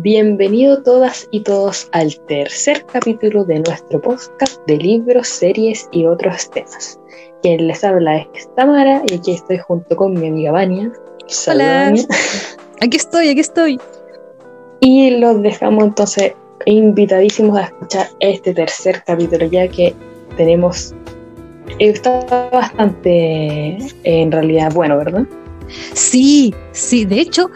Bienvenido todas y todos al tercer capítulo de nuestro podcast de libros, series y otros temas. Quien les habla es Tamara y aquí estoy junto con mi amiga Vania. Hola. Aquí estoy, aquí estoy. Y los dejamos entonces invitadísimos a escuchar este tercer capítulo ya que tenemos... Está bastante en realidad bueno, ¿verdad? Sí, sí, de hecho,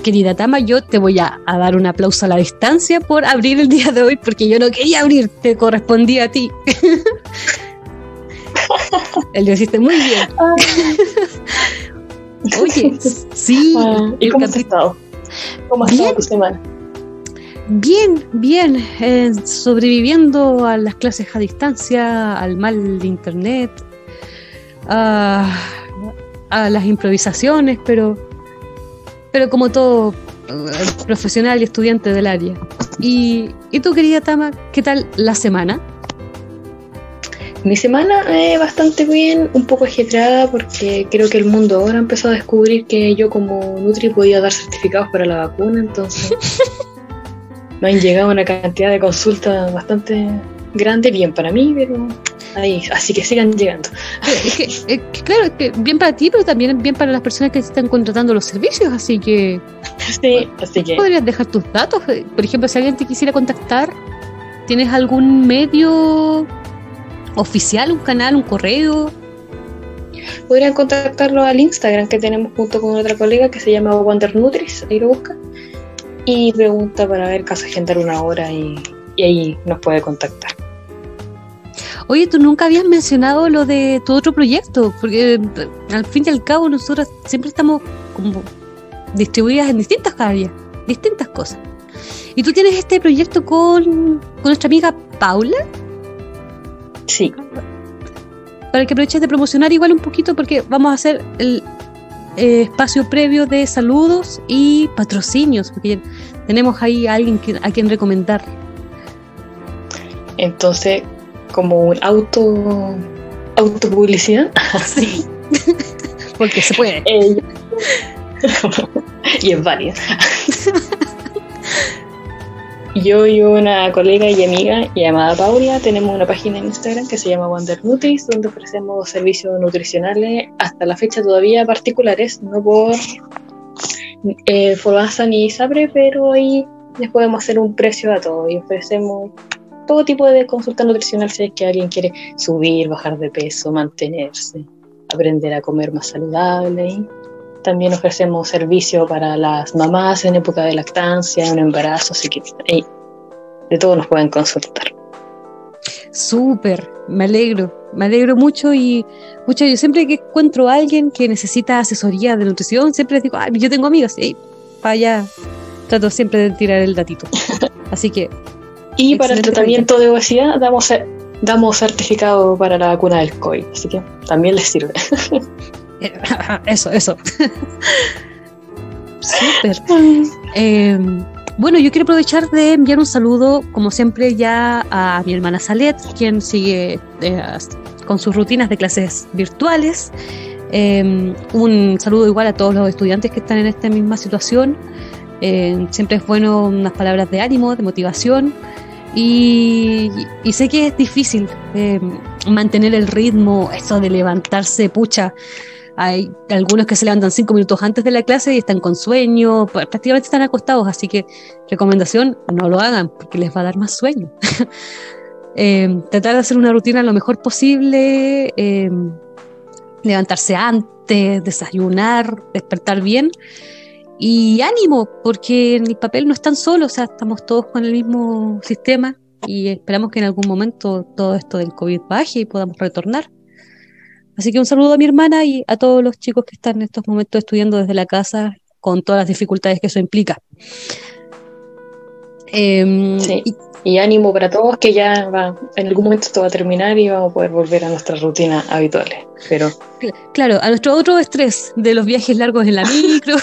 querida Tama, yo te voy a, dar un aplauso a la distancia por abrir el día de hoy, porque yo no quería abrir, te correspondía a ti. el lo hiciste muy bien. Oye, sí. Ah, ¿Y cómo has estado? ¿Cómo has estado tu semana? Bien, bien, eh, sobreviviendo a las clases a distancia, al mal de internet, a, a las improvisaciones, pero pero como todo eh, profesional y estudiante del área. Y, y tú, querida Tama, ¿qué tal la semana? Mi semana es bastante bien, un poco ajetreada porque creo que el mundo ahora empezó a descubrir que yo como Nutri podía dar certificados para la vacuna, entonces me han llegado una cantidad de consultas bastante grande, bien para mí, pero ahí, así que sigan llegando. Eh, claro, es que bien para ti, pero también bien para las personas que están contratando los servicios, así que... Sí, así que... Podrías dejar tus datos, por ejemplo, si alguien te quisiera contactar, ¿tienes algún medio oficial, un canal, un correo? Podrían contactarlo al Instagram que tenemos junto con otra colega que se llama Wonder Nutris, ahí lo busca, y pregunta para ver caso agendar una hora y ahí nos puede contactar. Oye, tú nunca habías mencionado lo de tu otro proyecto, porque eh, al fin y al cabo nosotros siempre estamos como distribuidas en distintas áreas, distintas cosas. Y tú tienes este proyecto con, nuestra amiga Paula. Sí. Para que aproveches de promocionar igual un poquito, porque vamos a hacer el eh, espacio previo de saludos y patrocinios, porque tenemos ahí a alguien a quien recomendar. Entonces, como un auto autopublicidad. Sí. Porque se puede. y es válida. Yo y una colega y amiga llamada Paula tenemos una página en Instagram que se llama Wonder Nutris, donde ofrecemos servicios nutricionales hasta la fecha todavía particulares, no por eh, ni Sabre, pero ahí les podemos hacer un precio a todo y ofrecemos todo tipo de consulta nutricional si es que alguien quiere subir, bajar de peso, mantenerse, aprender a comer más saludable. también ofrecemos servicio para las mamás en época de lactancia, en embarazo, así que de todo nos pueden consultar. Súper, me alegro, me alegro mucho y mucho, yo siempre que encuentro a alguien que necesita asesoría de nutrición, siempre les digo, Ay, yo tengo amigas, y para allá trato siempre de tirar el datito. Así que y para el tratamiento de obesidad damos, damos certificado para la vacuna del COVID, así que también les sirve. eso, eso. Súper. Em, bueno, yo quiero aprovechar de enviar un saludo, como siempre, ya a mi hermana Salet, quien sigue eh, con sus rutinas de clases virtuales. Em, un saludo igual a todos los estudiantes que están en esta misma situación. Em, siempre es bueno unas palabras de ánimo, de motivación. Y, sé que es difícil eh, mantener el ritmo, eso de levantarse, pucha. Hay algunos que se levantan cinco minutos antes de la clase y están con sueño, prácticamente están acostados, así que recomendación, no lo hagan porque les va a dar más sueño. Eh, tratar de hacer una rutina lo mejor posible, eh, levantarse antes, desayunar, despertar bien y ánimo, porque en el papel no están solos, o sea, estamos todos con el mismo sistema y esperamos que en algún momento todo esto del COVID baje y podamos retornar. Así que un saludo a mi hermana y a todos los chicos que están en estos momentos estudiando desde la casa con todas las dificultades que eso implica. Em, sí. y, ánimo para todos que ya va, en algún momento esto va a terminar y vamos a poder volver a nuestras rutinas habituales. Pero claro, a nuestro otro estrés de los viajes largos en la micro.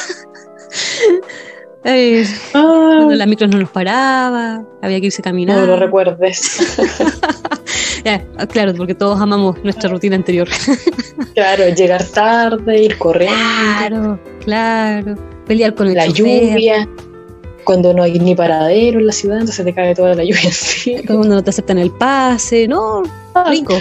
Cuando la micro no nos paraba, había que irse caminando. No lo recuerdes. claro, porque todos amamos nuestra rutina anterior. claro, llegar tarde, ir corriendo. Claro, claro. Pelear con el La lluvia. cuando no hay ni paradero en la ciudad, entonces te cae toda la lluvia encima. Cuando no te aceptan el pase, no, rico.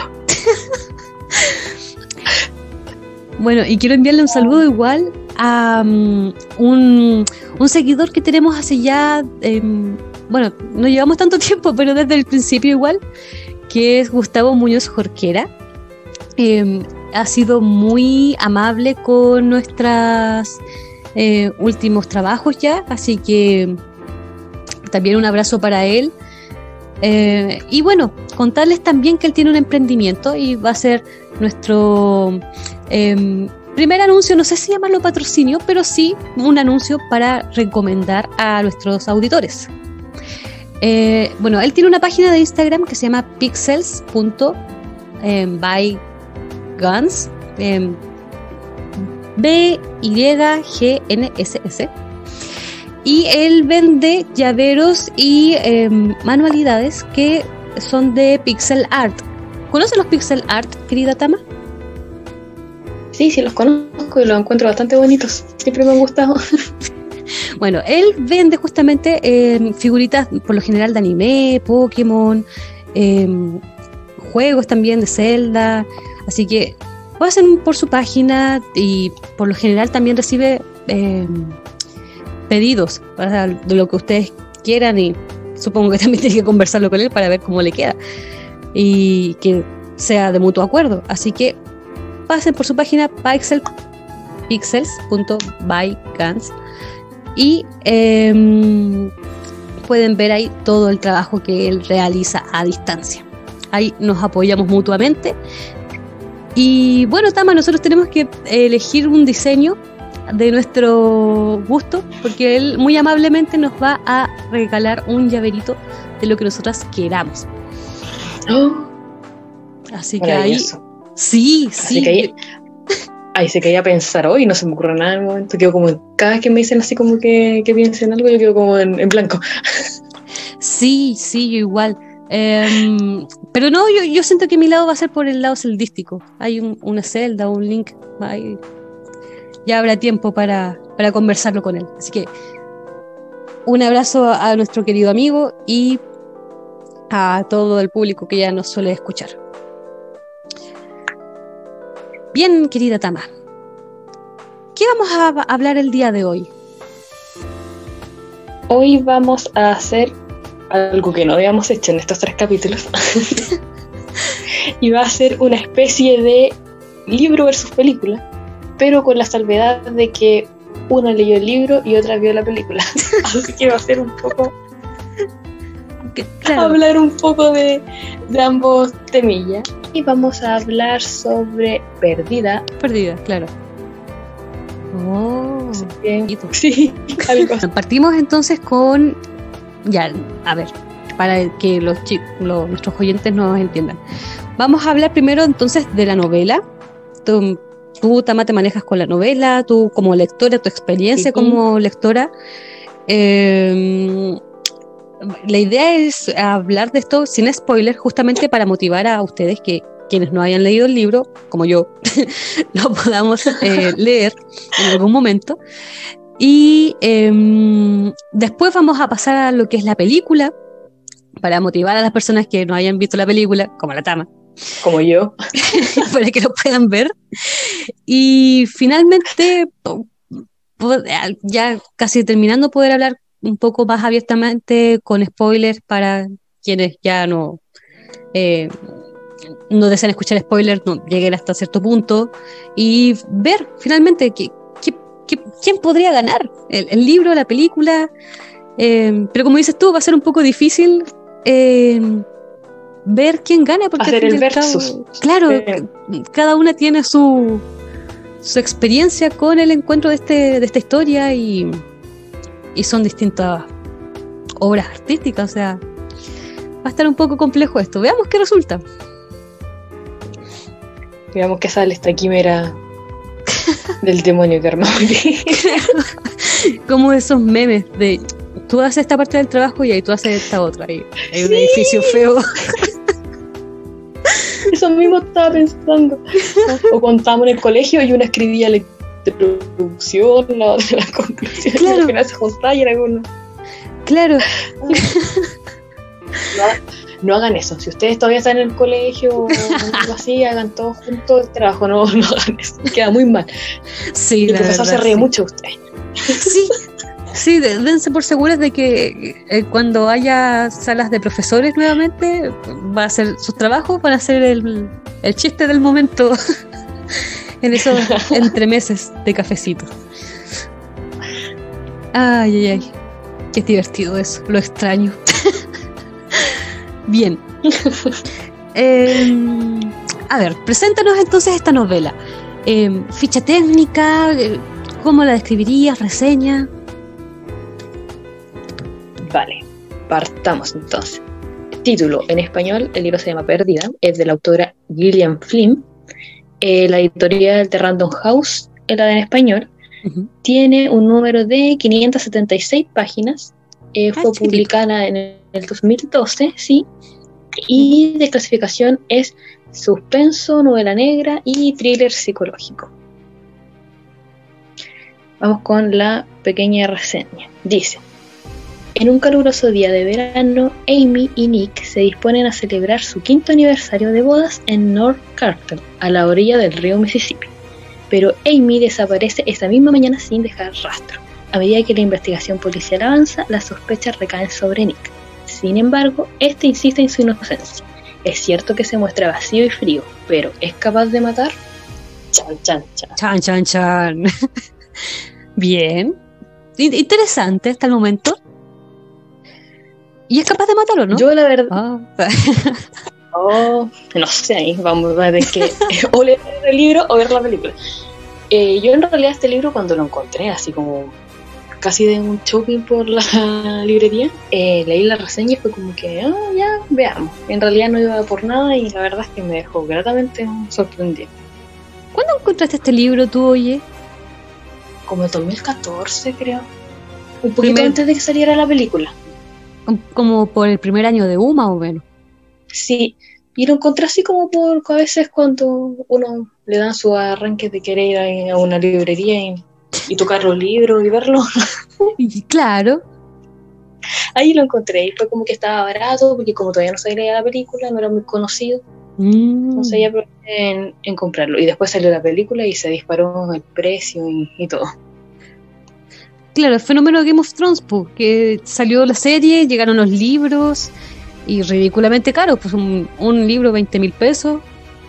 bueno, y quiero enviarle un saludo igual a um, un, un, seguidor que tenemos hace ya, em, bueno, no llevamos tanto tiempo, pero desde el principio igual, que es Gustavo Muñoz Jorquera. Em, ha sido muy amable con nuestros eh, últimos trabajos ya, así que también un abrazo para él. Eh, y bueno, contarles también que él tiene un emprendimiento y va a ser nuestro em, primer anuncio, no sé si llamarlo patrocinio, pero sí un anuncio para recomendar a nuestros auditores. Eh, bueno, él tiene una página de Instagram que se llama pixels.by Guns, em, B-Y-G-N-S-S. Y él vende llaveros y em, manualidades que son de pixel art. ¿Conoces los pixel art, querida Tama? Sí, sí, los conozco y los encuentro bastante bonitos. Siempre me han gustado. Bueno, él vende justamente em, figuritas por lo general de anime, Pokémon, juegos también de Zelda, Así que pasen por su página y por lo general también recibe eh, pedidos de lo que ustedes quieran y supongo que también tiene que conversarlo con él para ver cómo le queda y que sea de mutuo acuerdo. Así que pasen por su página pixel, pixels.bygans y em, pueden ver ahí todo el trabajo que él realiza a distancia. Ahí nos apoyamos mutuamente y bueno, Tama, nosotros tenemos que elegir un diseño de nuestro gusto, porque él muy amablemente nos va a regalar un llaverito de lo que nosotras queramos. Oh. Así que ahí. Sí, sí. ahí, ahí se quería pensar hoy, no se me ocurre nada en el momento. Quedo como, cada vez que me dicen así como que, que piensen algo, yo quedo como en, en blanco. Sí, sí, yo igual. Em, pero no, yo, yo, siento que mi lado va a ser por el lado celdístico. Hay una celda, un link. ya habrá tiempo para, para conversarlo con él. Así que un abrazo a nuestro querido amigo y a todo el público que ya nos suele escuchar. Bien, querida Tama, ¿qué vamos a hablar el día de hoy? Hoy vamos a hacer algo que no habíamos hecho en estos tres capítulos. y va a ser una especie de libro versus película, pero con la salvedad de que una leyó el libro y otra vio la película. Así que va a ser un poco. Hablar un poco de, de ambos temillas. Y vamos a hablar sobre Perdida. Perdida, claro. Oh, sí, Partimos entonces con ya, a ver, para que los, nuestros oyentes nos entiendan. Vamos a hablar primero entonces de la novela. Tú, tú Tama, te manejas con la novela, tú como lectora, tu experiencia como lectora. Em, la idea es hablar de esto sin spoiler, justamente para motivar a ustedes que quienes no hayan leído el libro, como yo, lo podamos eh, leer en algún momento. Y em, después vamos a pasar a lo que es la película, para motivar a las personas que no hayan visto la película, como la Tama. Como yo. para que lo puedan ver. Y finalmente, ya casi terminando, poder hablar un poco más abiertamente con spoilers para quienes ya no, eh, no desean escuchar spoilers, no lleguen hasta cierto punto y ver finalmente quién podría ganar, el, libro, la película. Eh, pero como dices tú, va a ser un poco difícil eh, ver quién gana. Porque Hacer el versus. claro, cada una tiene su, su experiencia con el encuentro de, este, de esta historia y, y son distintas obras artísticas. O sea, va a estar un poco complejo esto. Veamos qué resulta. Veamos qué sale esta quimera del demonio que armamos Como esos memes de tú haces esta parte del trabajo y ahí tú haces esta otra. Y hay un edificio feo. Eso mismo estaba pensando. O contamos en el colegio y una escribía la introducción, la otra la conclusión, claro. y al final se juntaba y era uno. Claro. No, hagan eso. Si ustedes todavía están en el colegio o algo así, hagan todo junto el trabajo. No, no hagan eso. Queda muy mal. Sí, el profesor se ríe mucho de ustedes. Sí, Sí, dense por seguras de que eh, cuando haya salas de profesores nuevamente, va a hacer sus trabajos, van a hacer el, el chiste del momento en esos entremeses de cafecito. Ay, ay, ay. Qué divertido eso, lo extraño. Bien. Em, a ver, preséntanos entonces esta novela. Em, ficha técnica, eh, ¿cómo la describirías? ¿Reseña? Vale, partamos entonces. Título en español, el libro se llama Perdida, es de la autora Gillian Flynn. Eh, la editorial de Random House, la en español, tiene un número de 576 páginas. Eh, ah, fue publicada en el 2012, sí. Y de clasificación es suspenso, novela negra y thriller psicológico. Vamos con la pequeña reseña. Dice, en un caluroso día de verano, Amy y Nick se disponen a celebrar su quinto aniversario de bodas en North Carter, a la orilla del río Mississippi. Pero Amy desaparece esa misma mañana sin dejar rastro. A medida que la investigación policial avanza, las sospechas recaen sobre Nick. Sin embargo, este insiste en su inocencia. Es cierto que se muestra vacío y frío, pero ¿es capaz de matar? Chan, chan, chan. Chan, chan, chan. Bien. Interesante hasta el momento. ¿Y es capaz de matarlo, no? Yo la verdad... Ah. oh, no sé, ahí vamos a ver que o leer el libro o ver la película. Eh, yo en realidad este libro cuando lo encontré, así como casi de un shopping por la librería, eh, leí la reseña y fue como que, ah, ya, veamos. En realidad no iba por nada y la verdad es que me dejó gratamente sorprendido. ¿Cuándo encontraste este libro tú, oye? Como en 2014, creo. Un poquito antes de que saliera la película. Como por el primer año de UMA o menos. Sí, y lo encontré así como por a veces cuando uno le dan su arranque de querer ir a una librería y, tocar los libros y verlos. claro. Ahí lo encontré y fue como que estaba barato porque como todavía no salía la película, no era muy conocido. Mm. Entonces ya en, en comprarlo. Y después salió la película y se disparó el precio y, y todo claro, el fenómeno de Game of Thrones, pues, que salió la serie, llegaron los libros y ridículamente caro, pues un, libro 20 mil pesos,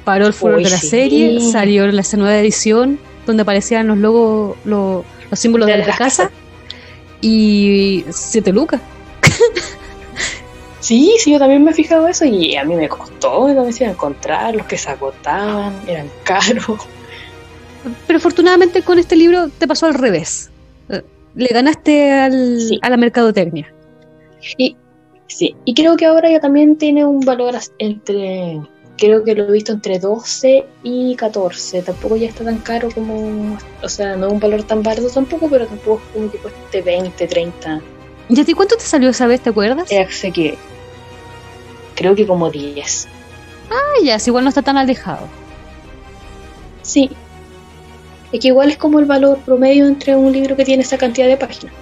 paró el furor de la serie, salió la nueva edición donde aparecían los logos, los, símbolos de, la, casa, y siete lucas. Sí, sí, yo también me he fijado eso y a mí me costó, me decía encontrar, los que se agotaban, eran caros. Pero afortunadamente con este libro te pasó al revés le ganaste al, a la mercadotecnia. Y, sí, y creo que ahora ya también tiene un valor entre, creo que lo he visto entre 12 y 14. Tampoco ya está tan caro como, o sea, no es un valor tan barato tampoco, pero tampoco es como que cueste 20, 30. ¿Y a ti cuánto te salió esa vez, te acuerdas? Eh, que creo que como 10. Ah, ya, si igual no está tan alejado. Sí, es que igual es como el valor promedio entre un libro que tiene esa cantidad de páginas.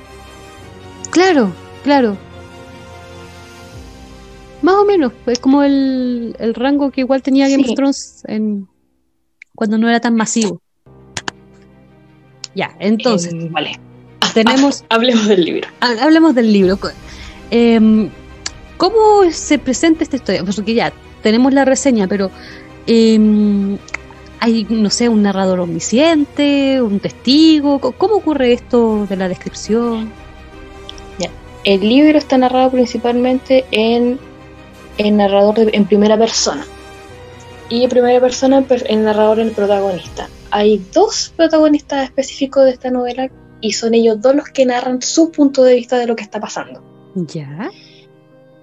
Claro, claro. Más o menos, es como el, rango que igual tenía Game of Thrones en, cuando no era tan masivo. Ya, entonces. Em, vale. Tenemos. hablemos del libro. Hablemos del libro. Em, ¿Cómo se presenta esta historia? Pues porque ya tenemos la reseña, pero eh, hay, no sé, un narrador omnisciente, un testigo. ¿Cómo ocurre esto de la descripción? El libro está narrado principalmente en, en narrador en primera persona. Y en primera persona el narrador el protagonista. Hay dos protagonistas específicos de esta novela y son ellos dos los que narran su punto de vista de lo que está pasando. Ya.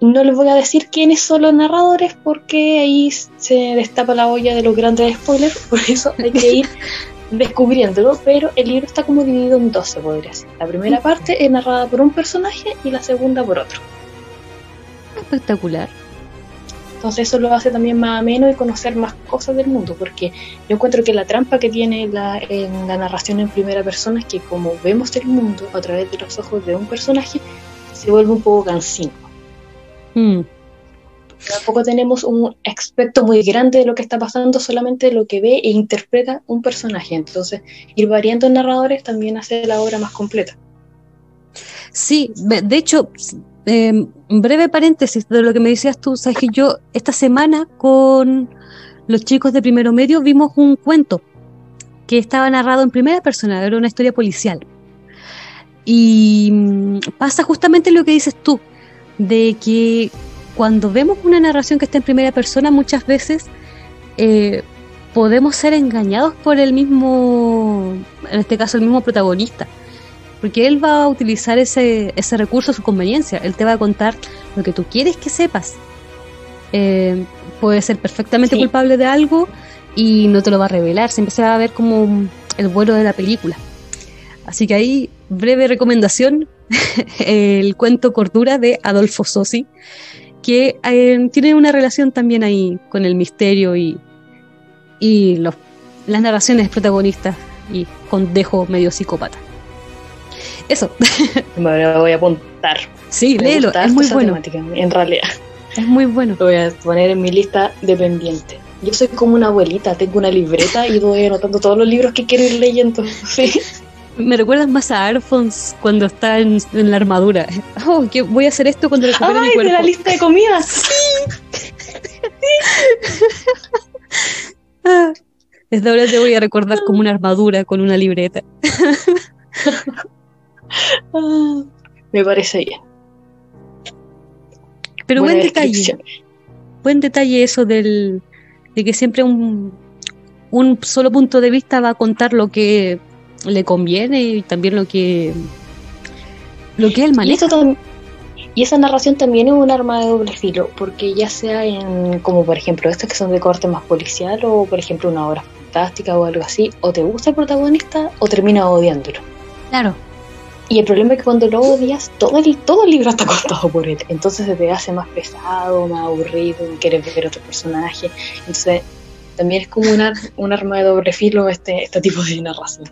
No les voy a decir quiénes son los narradores porque ahí se destapa la olla de los grandes spoilers, por eso hay que ir descubriéndolo, pero el libro está como dividido en dos, se podría decir. La primera parte es narrada por un personaje y la segunda por otro. Espectacular. Entonces eso lo hace también más ameno y conocer más cosas del mundo, porque yo encuentro que la trampa que tiene la, en la narración en primera persona es que como vemos el mundo a través de los ojos de un personaje, se vuelve un poco cansino. Mm, Tampoco tenemos un aspecto muy grande de lo que está pasando, solamente lo que ve e interpreta un personaje. Entonces, ir variando en narradores también hace la obra más completa. Sí, de hecho, eh, breve paréntesis de lo que me decías tú, sabes que yo esta semana con los chicos de primero medio vimos un cuento que estaba narrado en primera persona, era una historia policial. Y mm, pasa justamente lo que dices tú, de que cuando vemos una narración que está en primera persona, muchas veces eh, podemos ser engañados por el mismo, en este caso el mismo protagonista porque él va a utilizar ese, ese recurso a su conveniencia. Él te va a contar lo que tú quieres que sepas. Eh, puede ser perfectamente Sí. culpable de algo y no te lo va a revelar. Siempre se va a ver como el vuelo de la película. Así que ahí, breve recomendación, el cuento Cordura de Adolfo Sossi, que eh, tiene una relación también ahí con el misterio y, y los, las narraciones protagonistas y con dejo medio psicópata. Eso, Me lo voy a apuntar. sí, Me léelo, es muy bueno, temática, en realidad. es muy bueno. Lo voy a poner en mi lista de pendiente. Yo soy como una abuelita, tengo una libreta y voy anotando todos los libros que quiero ir leyendo. Sí. Me recuerdas más a Arfons cuando está en, en la armadura. Oh, que voy a hacer esto cuando recupere mi ¡Ay, de cuerpo. la lista de comidas! Ah, desde ahora te voy a recordar como una armadura con una libreta. Ah, Me parece bien. Pero Buena buen detalle, buen detalle eso del de que siempre un, un solo punto de vista va a contar lo que le conviene y también lo que lo que él Y, maneja. y esa narración también es un arma de doble filo, porque ya sea en, como por ejemplo, estas que son de corte más policial, o por ejemplo una obra fantástica o algo así, o te gusta el protagonista o terminas odiándolo. Claro. Y el problema es que cuando lo odias, todo el, todo el libro está contado por él. Entonces se te hace más pesado, más aburrido, quieres ver otro personaje. Entonces también es como un, ar- un arma de doble filo este, este tipo de narración.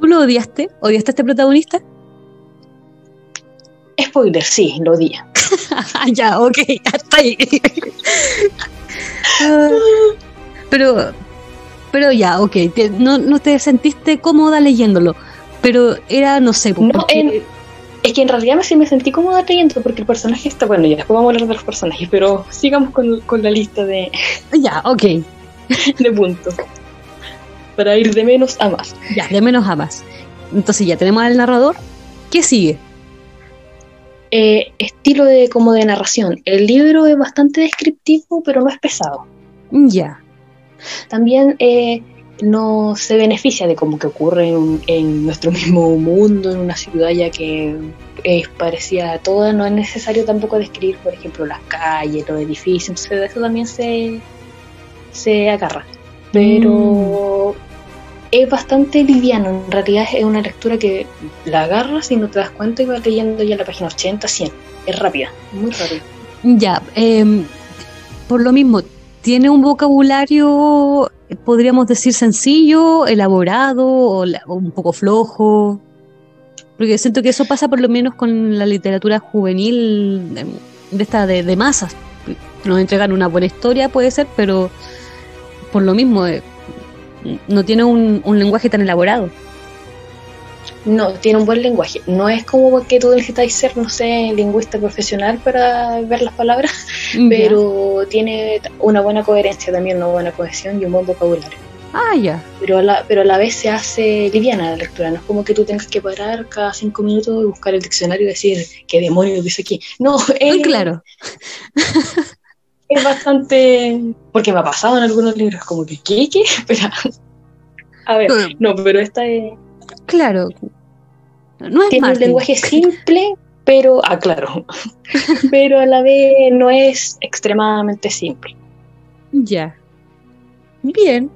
¿Tú lo odiaste? ¿Odiaste a este protagonista? Spoiler, sí, lo odié. Ya, ok, hasta ahí. Ah, pero, pero ya, ok, te- no, no te sentiste cómoda leyéndolo, pero era, no sé, No, porque- en- es que en realidad me, sí me sentí cómoda leyendo porque el personaje está bueno. Ya después vamos a hablar de los personajes, pero sigamos con, con la lista de, ya, ok, de puntos. Para ir de menos a más. ya, de menos a más. Entonces ya tenemos al narrador, ¿qué sigue? Eh, estilo de como de narración. El libro es bastante descriptivo, pero no es pesado. Ya, También eh, no se beneficia de como que ocurre en, nuestro mismo mundo, en una ciudad ya que es parecida a toda. No es necesario tampoco describir, por ejemplo, las calles, los edificios. Entonces de eso también se, se agarra. Pero es bastante liviano. En realidad es una lectura que la agarras y no te das cuenta y vas leyendo ya la página 80, 100. Es rápida, muy rápida. ya, em, por lo mismo, tiene un vocabulario, podríamos decir, sencillo, elaborado o, la- o un poco flojo. Porque siento que eso pasa por lo menos con la literatura juvenil de, de esta de, de masas. Nos entregan una buena historia, puede ser, pero por lo mismo eh, no tiene un, un lenguaje tan elaborado. No, tiene un buen lenguaje. No es como que tú necesitas ser, no sé, lingüista profesional para ver las palabras, pero tiene una buena coherencia también, una buena cohesión y un buen vocabulario. Ah, ya. Pero a la, pero a la vez se hace liviana la lectura, no es como que tú tengas que parar cada cinco minutos y buscar el diccionario y decir qué demonios dice aquí. No, es, Muy claro. es bastante... Porque me ha pasado en algunos libros, como que, ¿qué? ¿Qué? Espera. A ver, no, pero esta es... Claro. No es tiene un Martin. lenguaje simple, pero, ah, claro, pero a la vez no es extremadamente simple. Ya. Bien.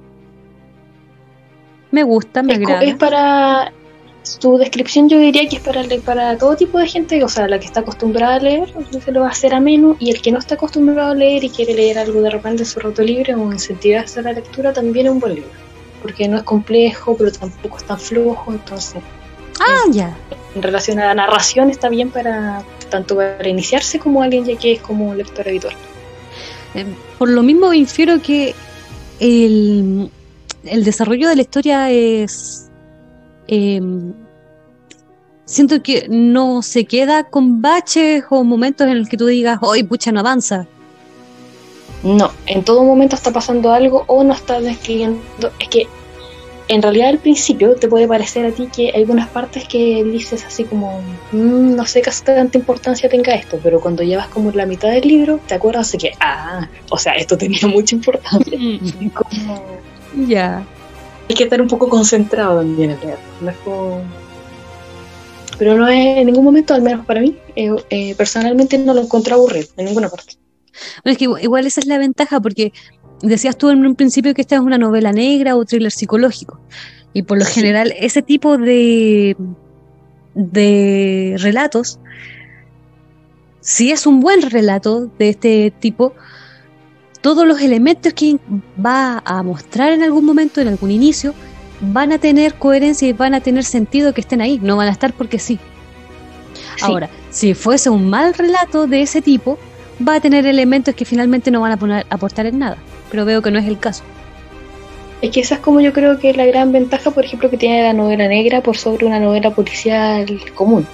Me gusta, me Es, agrada. es para, su descripción yo diría que es para, para todo tipo de gente, o sea, la que está acostumbrada a leer, se lo va a hacer ameno, y el que no está acostumbrado a leer y quiere leer algo de repente en su rato libre o incentivarse a la lectura, también es un buen libro, porque no es complejo, pero tampoco es tan flojo, entonces Ah, ya. en relación a la narración está bien para tanto para iniciarse como alguien ya que es como un lector habitual. Eh, por lo mismo infiero que el, el desarrollo de la historia es... Eh, siento que no se queda con baches o momentos en los que tú digas, hoy pucha, no avanza. No, en todo momento está pasando algo o no está describiendo. Es que en realidad al principio te puede parecer a ti que hay algunas partes que dices así como, mm, no sé qué tanta importancia tenga esto, pero cuando llevas como la mitad del libro te acuerdas de que, ah, o sea, esto tenía mucha importancia. Ya. Hay que estar un poco concentrado también en leer. No es como... Pero no es en ningún momento, al menos para mí, eh, eh, personalmente no lo encontré aburrido en ninguna parte. Bueno, es que igual esa es la ventaja porque decías tú en un principio que esta es una novela negra o thriller psicológico. Y por lo general, ese tipo de, de relatos, si es un buen relato de este tipo, todos los elementos que va a mostrar en algún momento, en algún inicio, van a tener coherencia y van a tener sentido que estén ahí, no van a estar porque sí. Ahora, si fuese un mal relato de ese tipo, va a tener elementos que finalmente no van a poner, aportar en nada pero veo que no es el caso. Es que esa es como yo creo que es la gran ventaja, por ejemplo, que tiene la novela negra por sobre una novela policial común.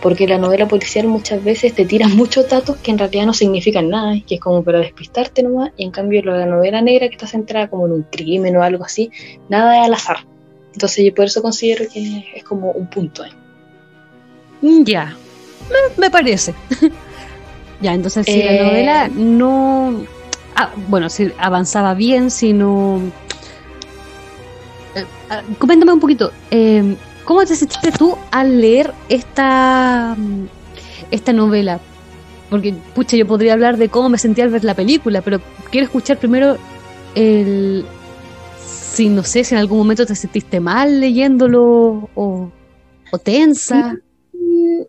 Porque la novela policial muchas veces te tira muchos datos que en realidad no significan nada, que es como para despistarte nomás, y en cambio la novela negra que está centrada como en un crimen o algo así, nada es al azar. Entonces yo por eso considero que es como un punto. Mm, ya, me, parece. ya, entonces si la eh, novela no ah, bueno, si avanzaba bien, sino... Eh, ah, coméntame un poquito, eh, ¿cómo te sentiste tú al leer esta, esta novela? Porque, pucha, yo podría hablar de cómo me sentí al ver la película, pero quiero escuchar primero el... Si no sé, si en algún momento te sentiste mal leyéndolo o, o tensa. Mm,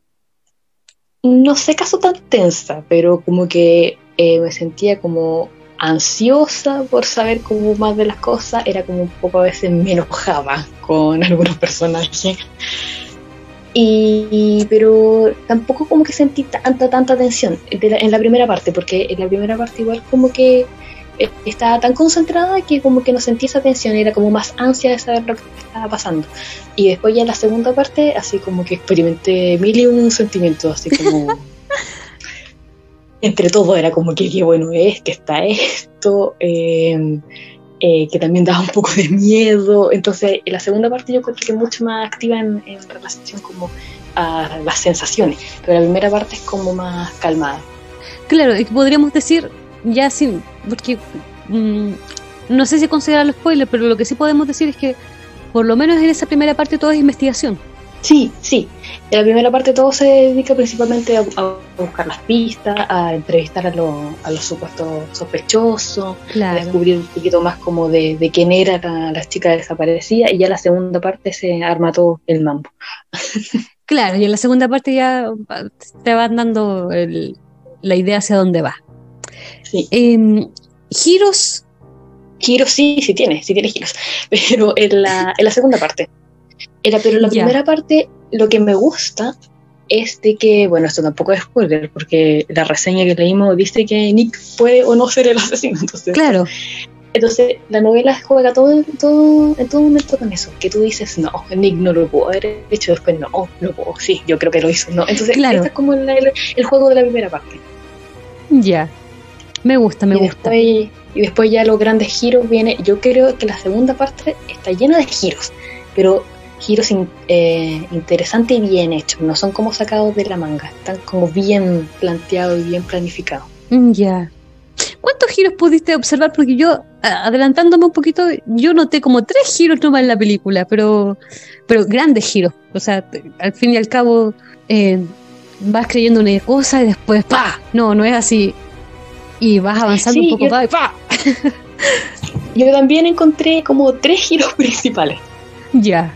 no sé caso tan tensa, pero como que eh, me sentía como ansiosa por saber como más de las cosas, era como un poco a veces me enojaba con algunos personajes. Y, pero tampoco como que sentí tanta, tanta tensión en la primera parte, porque en la primera parte igual como que eh, estaba tan concentrada que como que no sentí esa tensión, era como más ansia de saber lo que estaba pasando. Y después ya en la segunda parte, así como que experimenté mil y un sentimientos, así como... entre todo era como que bueno es, que está esto, em, eh, que también daba un poco de miedo. Entonces, en la segunda parte yo creo que es mucho más activa en, relación como a las sensaciones, pero la primera parte es como más calmada. Claro, podríamos decir, ya sin, porque mm, no sé si considerarlo spoiler, pero lo que sí podemos decir es que por lo menos en esa primera parte todo es investigación. Sí, sí. En la primera parte todo se dedica principalmente a, buscar las pistas, a entrevistar a, los supuestos sospechosos, a descubrir un poquito más como de, quién era la, chica desaparecida y ya la segunda parte se arma todo el mambo. Claro, y en la segunda parte ya te van dando la idea hacia dónde va. Sí. Eh, giros. Giros sí, sí tiene, sí tiene giros, pero en la, en la segunda parte. Era, pero la primera parte, lo que me gusta es de que, bueno, esto tampoco es spoiler, porque la reseña que leímos dice que Nick puede o no ser el asesino. Entonces, claro. Entonces, la novela juega todo, todo, en todo momento con eso, que tú dices, no, Nick no lo pudo haber hecho, después no, no puedo, sí, yo creo que lo hizo, no. Entonces, claro. este es como el, el, juego de la primera parte. Ya, me gusta, me gusta. y después ya los grandes giros viene, yo creo que la segunda parte está llena de giros, pero giros eh, interesantes y bien hechos, no son como sacados de la manga, están como bien planteados y bien planificados. Mm, ya. ¿Cuántos giros pudiste observar? Porque yo, adelantándome un poquito, yo noté como tres giros nomás en la película, pero, pero grandes giros. O sea, al fin y al cabo eh, vas creyendo una cosa y después ¡pa! No, no es así. Y vas avanzando un poco más y ¡pa! yo también encontré como tres giros principales. Ya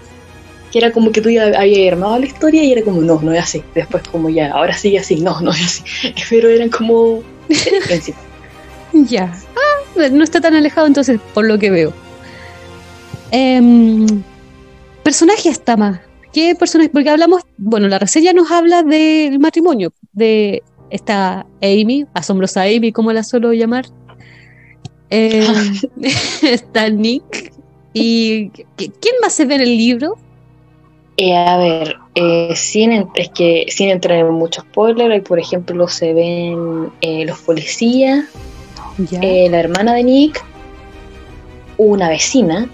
que era como que tú ya habías armado la historia y era como, no, no es así. Después como ya, ahora sí así, no, no es así. Pero eran como ya. Ah, no está tan alejado entonces, por lo que veo. Eh, personaje más ¿qué personaje? Porque hablamos, bueno, la reseña nos habla del matrimonio, de esta Amy, asombrosa Amy, como la suelo llamar. Eh, está Nick. ¿Y quién más se ve en el libro? Eh, a ver, eh, sin, es que sin entrar en mucho spoiler, hay, por ejemplo se ven eh, los policías, la hermana de Nick, una vecina,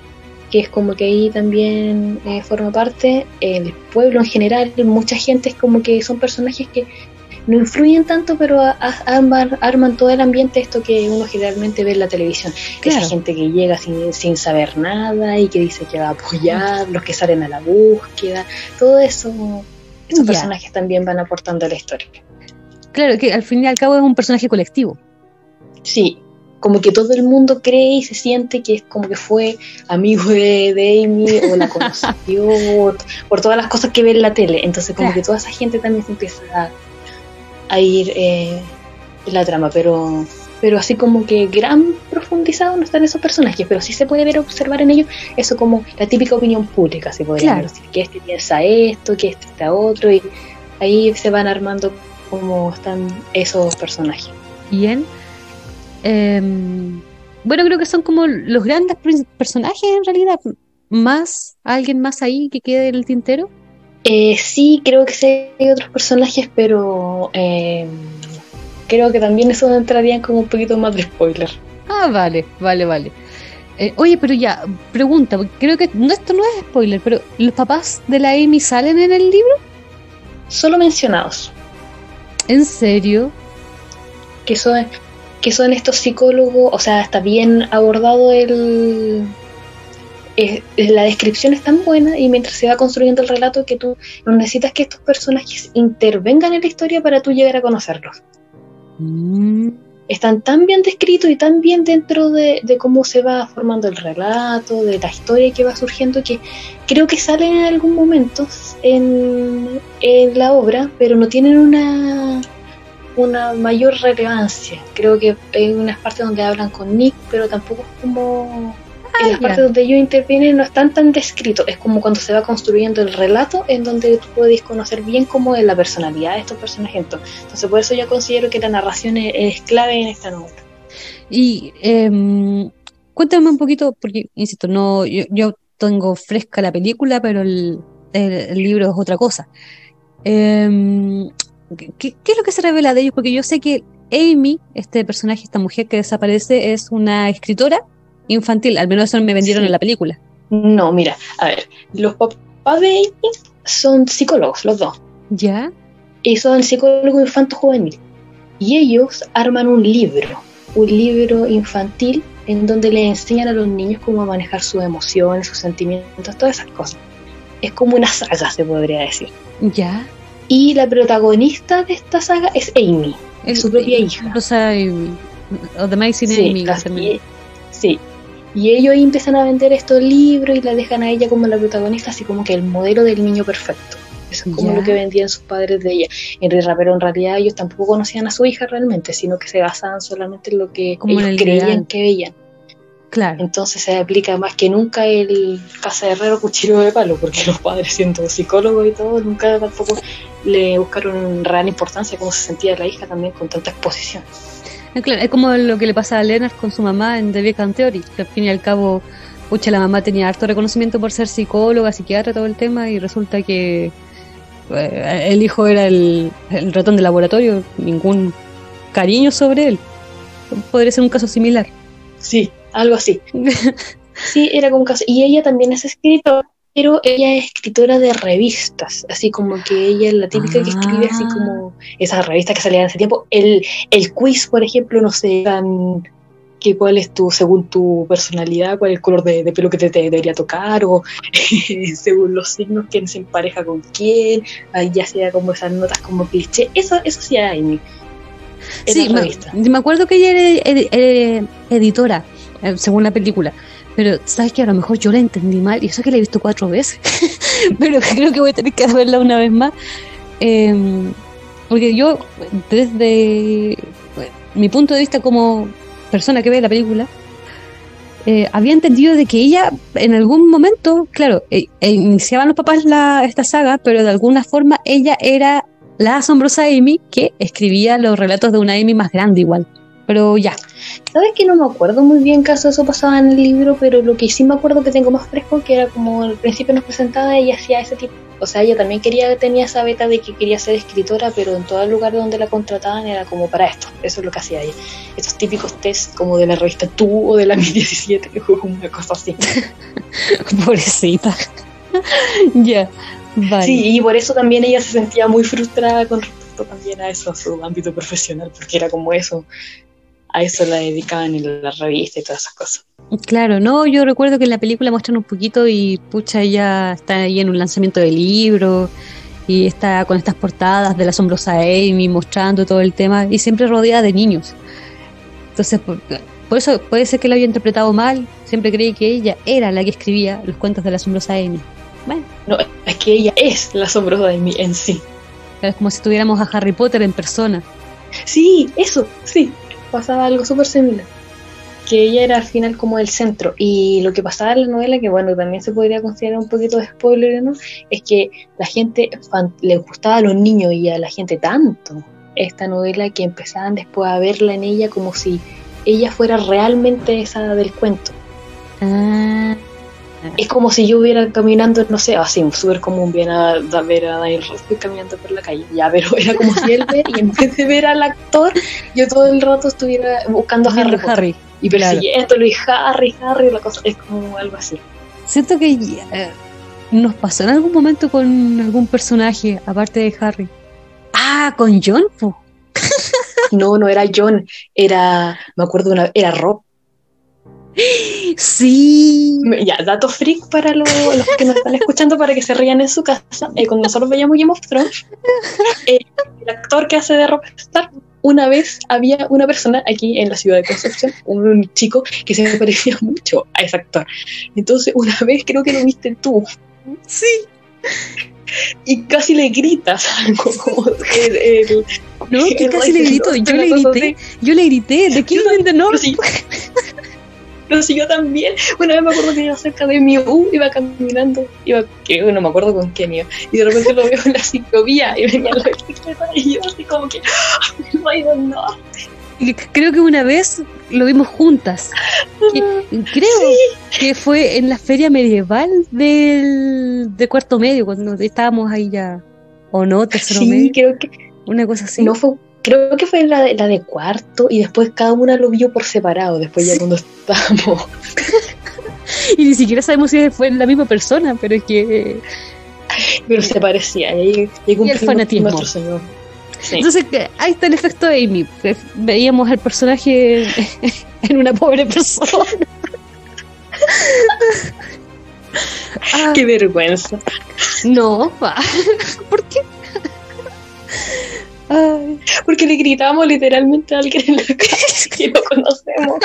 que es como que ahí también forma parte, el pueblo en general, mucha gente es como que son personajes que no influyen tanto, pero arman, todo el ambiente esto que uno generalmente ve en la televisión. Esa gente que llega sin, sin saber nada y que dice que va a apoyar, los que salen a la búsqueda, todo eso, esos personajes también van aportando a la historia. Claro, que al fin y al cabo es un personaje colectivo. Sí, como que todo el mundo cree y se siente que es como que fue amigo de, Amy o la conoció por, todas las cosas que ve en la tele. Entonces como que toda esa gente también se empieza a, a ir eh, la trama, pero pero así como que gran profundizado no están esos personajes, pero sí se puede ver observar en ellos eso como la típica opinión pública, se podría decir, que este piensa esto, que este está otro, y ahí se van armando como están esos personajes. Bien. Em, bueno, creo que son como los grandes personajes en realidad, más alguien más ahí que quede en el tintero. Eh, sí, creo que sí hay otros personajes, pero eh, creo que también eso entraría como un poquito más de spoiler. Ah, vale, vale, vale. Eh, oye, pero ya, pregunta, creo que no, esto no es spoiler, pero ¿los papás de la Amy salen en el libro? Solo mencionados. ¿En serio? Que son, que son estos psicólogos, o sea, está bien abordado el, la descripción es tan buena y mientras se va construyendo el relato que tú no necesitas que estos personajes intervengan en la historia para tú llegar a conocerlos. Mm. Están tan bien descritos y tan bien dentro de, cómo se va formando el relato, de la historia que va surgiendo, que creo que salen en algún momento en, en la obra, pero no tienen una, una mayor relevancia. Creo que hay unas partes donde hablan con Nick, pero tampoco es como en las partes donde ellos intervienen no están tan descritos, es como cuando se va construyendo el relato en donde tú puedes conocer bien cómo es la personalidad de estos personajes. Entonces, por eso yo considero que la narración es, clave en esta novela. Y eh, cuéntame un poquito, porque, insisto, no yo, tengo fresca la película, pero el, libro es otra cosa. Em, ¿qué, ¿Qué es lo que se revela de ellos? Porque yo sé que Amy, este personaje, esta mujer que desaparece, es una escritora infantil, al menos eso me vendieron en la película. No, mira, a ver, los papás de Amy son psicólogos, los dos. ¿Ya? Y son psicólogos infanto juvenil. Y ellos arman un libro, un libro infantil en donde le enseñan a los niños cómo manejar sus emociones, sus sentimientos, todas esas cosas. Es como una saga, se podría decir. ¿Ya? Y la protagonista de esta saga es Amy, es su propia hija. O sea, o de sí, sí, y ellos ahí empiezan a vender estos libros y la dejan a ella como la protagonista, así como que el modelo del niño perfecto. Eso es como lo que vendían sus padres de ella. En pero en realidad ellos tampoco conocían a su hija realmente, sino que se basaban solamente en lo que ellos creían que veían. Claro. Entonces se aplica más que nunca el casa de herrero cuchillo de palo, porque los padres siendo psicólogos y todo, nunca tampoco le buscaron real importancia cómo se sentía la hija también con tanta exposición. Claro, es como lo que le pasa a Leonard con su mamá en The Big Theory, que al fin y al cabo, pucha, la mamá tenía harto reconocimiento por ser psicóloga, psiquiatra, todo el tema, y resulta que eh, el hijo era el, ratón de laboratorio, ningún cariño sobre él. Podría ser un caso similar. Sí, algo así. sí, era como un caso. Y ella también es escritora pero ella es escritora de revistas, así como que ella es la típica que escribe así ah. como esas revistas que salían hace tiempo. El, el quiz, por ejemplo, no sé que cuál es tu, según tu personalidad, cuál es el color de, pelo que te, debería tocar, o según los signos, quién se empareja con quién, ya sea como esas notas como cliché, eso, eso sí hay. Sí, me, me, acuerdo que ella era editora, eh, según la película. Pero, ¿sabes que A lo mejor yo la entendí mal, y eso que la he visto cuatro veces, pero creo que voy a tener que verla una vez más. Em, porque yo, desde mi punto de vista como persona que ve la película, eh, había entendido de que ella en algún momento, claro, eh, iniciaban los papás la, esta saga, pero de alguna forma ella era la asombrosa Amy que escribía los relatos de una Amy más grande igual. Pero ya. ¿Sabes que no me acuerdo muy bien caso eso pasaba en el libro? Pero lo que sí me acuerdo que tengo más fresco, que era como al principio nos presentaba, ella hacía ese tipo. O sea, ella también quería, tenía esa beta de que quería ser escritora, pero en todo el lugar donde la contrataban era como para esto. Eso es lo que hacía ella. Estos típicos test como de la revista Tú o de la Mi 17, una cosa así. Pobrecita. ya. Vale. Sí, y por eso también ella se sentía muy frustrada con respecto también a eso, a su ámbito profesional, porque era como eso, a eso la dedicaban en la revista y todas esas cosas. Claro, no, yo recuerdo que en la película muestran un poquito y pucha, ella está ahí en un lanzamiento de libro y está con estas portadas de la asombrosa Amy mostrando todo el tema y siempre rodeada de niños. Entonces, por, por eso puede ser que la haya interpretado mal, siempre creí que ella era la que escribía los cuentos de la asombrosa Amy. Bueno, No, es que ella es la asombrosa mí en sí. es como si tuviéramos a Harry Potter en persona. Sí, eso, sí, pasaba algo súper similar. Que ella era al final como el centro. Y lo que pasaba en la novela, que bueno, también se podría considerar un poquito de spoiler, ¿no? Es que la gente le gustaba a los niños y a la gente tanto esta novela que empezaban después a verla en ella como si ella fuera realmente esa del cuento. Ah, Es como si yo hubiera caminando, no sé, así, súper común, bien a, a ver a Daniel Radcliffe caminando por la calle. Ya, pero era como si él ve, y en vez de ver al actor, yo todo el rato estuviera buscando a Harry. Harry. y persiguiéndolo, y Harry, Harry, la cosa es como algo así. Siento que eh, nos pasó en algún momento con algún personaje, aparte de Harry. Ah, con John, po. No, no era John, era, me acuerdo una, era Rob. Sí. Ya, dato freak para lo- los que nos están escuchando para que se rían en su casa. Eh, cuando nosotros veíamos Game of Thrones, eh, el actor que hace de Rob Stark, una vez había una persona aquí en la ciudad de Concepción, un chico que se me parecía mucho a ese actor. Entonces, una vez creo que lo viste tú. Sí. Y casi le gritas algo como el, el- No, que el casi le grito. Yo le grité. Yo le grité. ¿De quién de no? Pero sí, pero sí, yo también. Una vez me acuerdo que iba cerca de mi U, iba caminando, iba, que no me acuerdo con quién iba, y de repente lo veo en la ciclovía y venía la bicicleta y yo así como que, ¡ay, no! no". Creo que una vez lo vimos juntas. Que- creo que fue en la feria medieval del, de cuarto medio, cuando estábamos ahí ya. O no, tercero Sí, medio. creo que, Una cosa así. no fue, creo que fue la de, la de cuarto y después cada una lo vio por separado, después ya Sí. cuando estábamos. Y ni siquiera sabemos si fue la misma persona, pero es que. Pero se parecía, y y Y el fanatismo. nuestro señor. Sí. Entonces, que ahí está el efecto de Amy. que veíamos al personaje en una pobre persona. Ah, Qué vergüenza. no, va. ¿por qué? Ay, Porque le gritamos literalmente a alguien en la calle que no conocemos.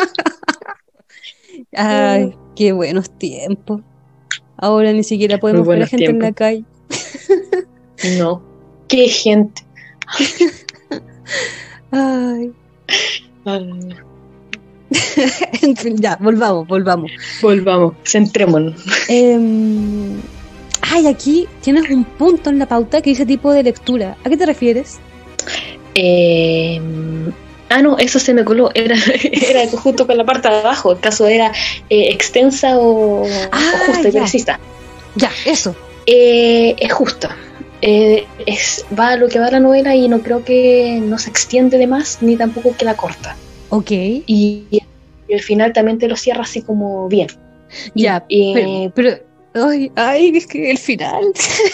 ay, qué buenos tiempos. Ahora ni siquiera podemos ver a gente en la calle. No. Qué gente. Ay. Ay, En fin, ya, volvamos, volvamos. volvamos, centrémonos. Em, ay, aquí tienes un punto en la pauta que dice tipo de lectura. ¿A qué te refieres? Eh, ah, no, eso se me coló. Era, era justo con la parte de abajo. El caso era eh, extensa o, Ah, o justa y precisa. Ya, eso. Eh, es justa. Eh, es, va a lo que va la novela y no creo que no se extiende de más ni tampoco que la corta. Ok. Y, y al final también te lo cierra así como bien. Ya, y- pero, pero- ay, ay, es que el final.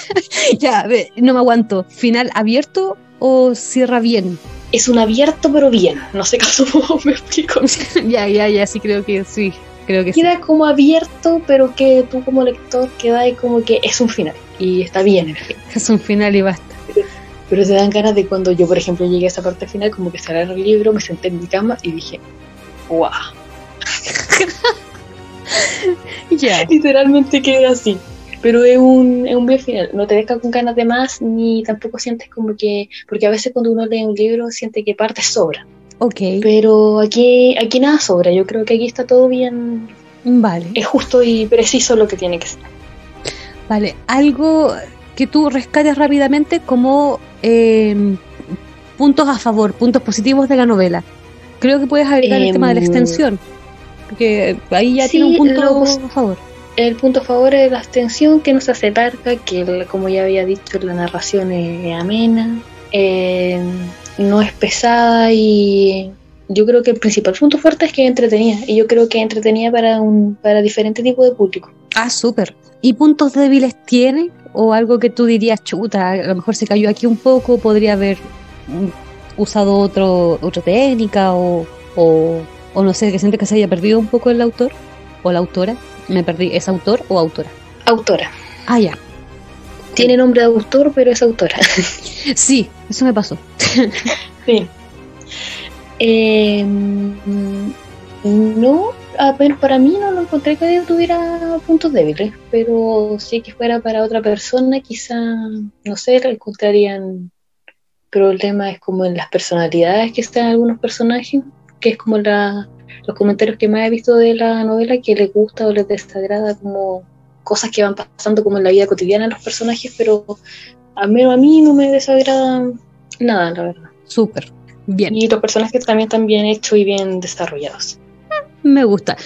ya, no me aguanto. ¿Final abierto o cierra bien? es un abierto pero bien. No sé cómo me explico. ya, ya, ya, sí creo que sí. Creo que sí. Queda como abierto, pero que tú como lector queda ahí como que es un final. Y está bien el fin. Es un final y basta. Pero te dan ganas de cuando yo, por ejemplo, llegué a esa parte final, como que cerré el libro, me senté en mi cama y dije, ¡guau! Ya. Literalmente quedé así. Pero es un, es un buen final. No te deja con ganas de más, ni tampoco sientes como que. Porque a veces cuando uno lee un libro siente que parte sobra. Ok. Pero aquí, aquí nada sobra. Yo creo que aquí está todo bien, Vale. Es justo y preciso lo que tiene que ser. Vale, algo que tú rescates rápidamente como eh, puntos a favor, puntos positivos de la novela. Creo que puedes agregar el tema de la Em, extensión, porque ahí ya sí, tiene un punto lo- a favor. El punto a favor es la extensión, que no se hace larga, que como ya había dicho, la narración es amena, eh, no es pesada y yo creo que el principal punto fuerte es que es entretenida. Y yo creo que es entretenida para un para diferente tipo de público. Ah, súper. ¿Y puntos débiles tiene? ¿O algo que tú dirías, chuta, a lo mejor se cayó aquí un poco, podría haber mm, usado otro, otra técnica o, o, o no sé, que siente que se haya perdido un poco el autor o la autora? Me perdí, ¿es autor o autora? Autora. Ah, ya. Tiene nombre de autor, pero es autora. Sí, eso me pasó. Sí. Eh, no, a ver, para mí no lo encontré que tuviera puntos débiles, pero sí que fuera para otra persona, quizá, no sé, le encontrarían problemas como en las personalidades que están algunos personajes, que es como la, los comentarios que más he visto de la novela, que les gusta o les desagrada como cosas que van pasando como en la vida cotidiana de los personajes, pero al menos a mí no me desagrada nada, la verdad. Súper. Bien, Y los personajes también están bien hechos y bien desarrollados. me gusta.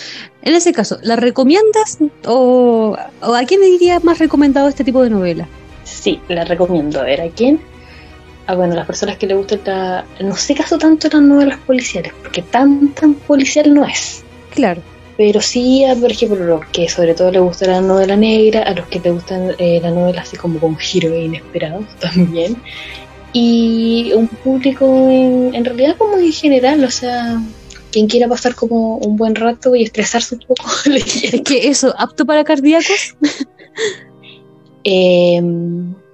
En ese caso, ¿la recomiendas o, o a quién le diría más recomendado este tipo de novela? Sí, la recomiendo. A ver, ¿a quién? Ah, bueno, las personas que le gustan la... No sé caso tanto las novelas policiales, porque tan, tan policial no es. Claro. Pero sí, a, por ejemplo, los que sobre todo les gusta la novela negra, a los que les gustan eh, la novela así como con giros inesperados también. Y un público en, en realidad como en general, o sea, quien quiera pasar como un buen rato y estresarse un poco leyendo. Es que eso, apto para cardíacos, Eh,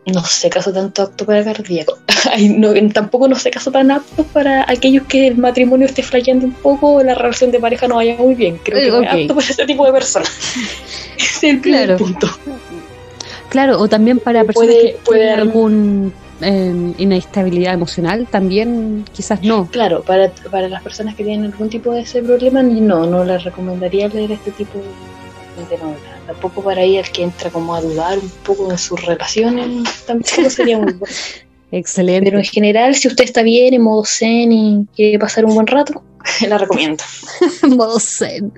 no sé caso tanto apto para cardíaco. Ay, no, tampoco no sé caso tan apto para aquellos que el matrimonio esté flayando un poco o la relación de pareja no vaya muy bien. Creo que no es ok. apto para ese tipo de personas. Es el primer Claro. punto. claro, o también para personas Puede- que puede tienen algún eh, inestabilidad emocional, también quizás no. Claro, para, para las personas que tienen algún tipo de ese problema, no, no les recomendaría leer este tipo de novela. Tampoco para ahí el que entra como a dudar un poco en sus relaciones, tampoco sería muy bueno. Excelente. Pero en general, si usted está bien en modo zen y quiere pasar un buen rato, la recomiendo. Modo zen.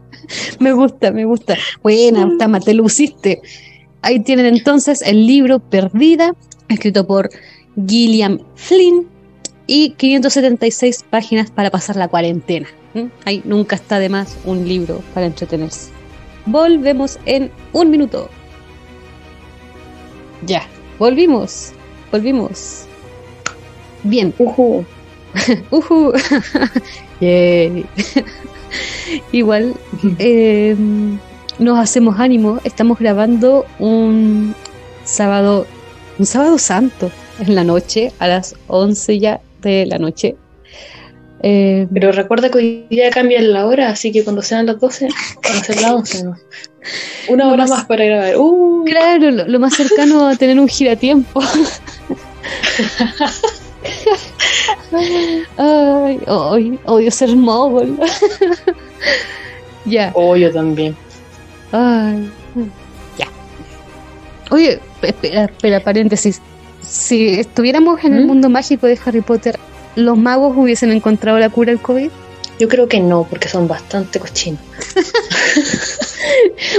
Me gusta, me gusta. Buena, Tama, te luciste. Ahí tienen entonces el libro Perdida, escrito por Gilliam Flynn y 576 páginas para pasar la cuarentena. ¿Mm? Ahí nunca está de más un libro para entretenerse. Volvemos en un minuto. Ya, volvimos, volvimos. Bien. Ujú. Yay. Igual eh, nos hacemos ánimo. Estamos grabando un sábado, un sábado santo en la noche, a las 11 ya de la noche. Eh, Pero recuerda que hoy día cambian la hora, así que cuando sean las 12, van a ser las 11. ¿no? Una Lo hora más- más para grabar. Uh, claro, lo, lo más cercano a tener un giratiempo. Ay, odio ser mogol. ya. oh, yo también. Ay, ya. Oye, espera, espera, paréntesis. Si estuviéramos en el ¿Mm? mundo mágico de Harry Potter, ¿los magos hubiesen encontrado la cura al COVID? Yo creo que no, porque son bastante cochinos.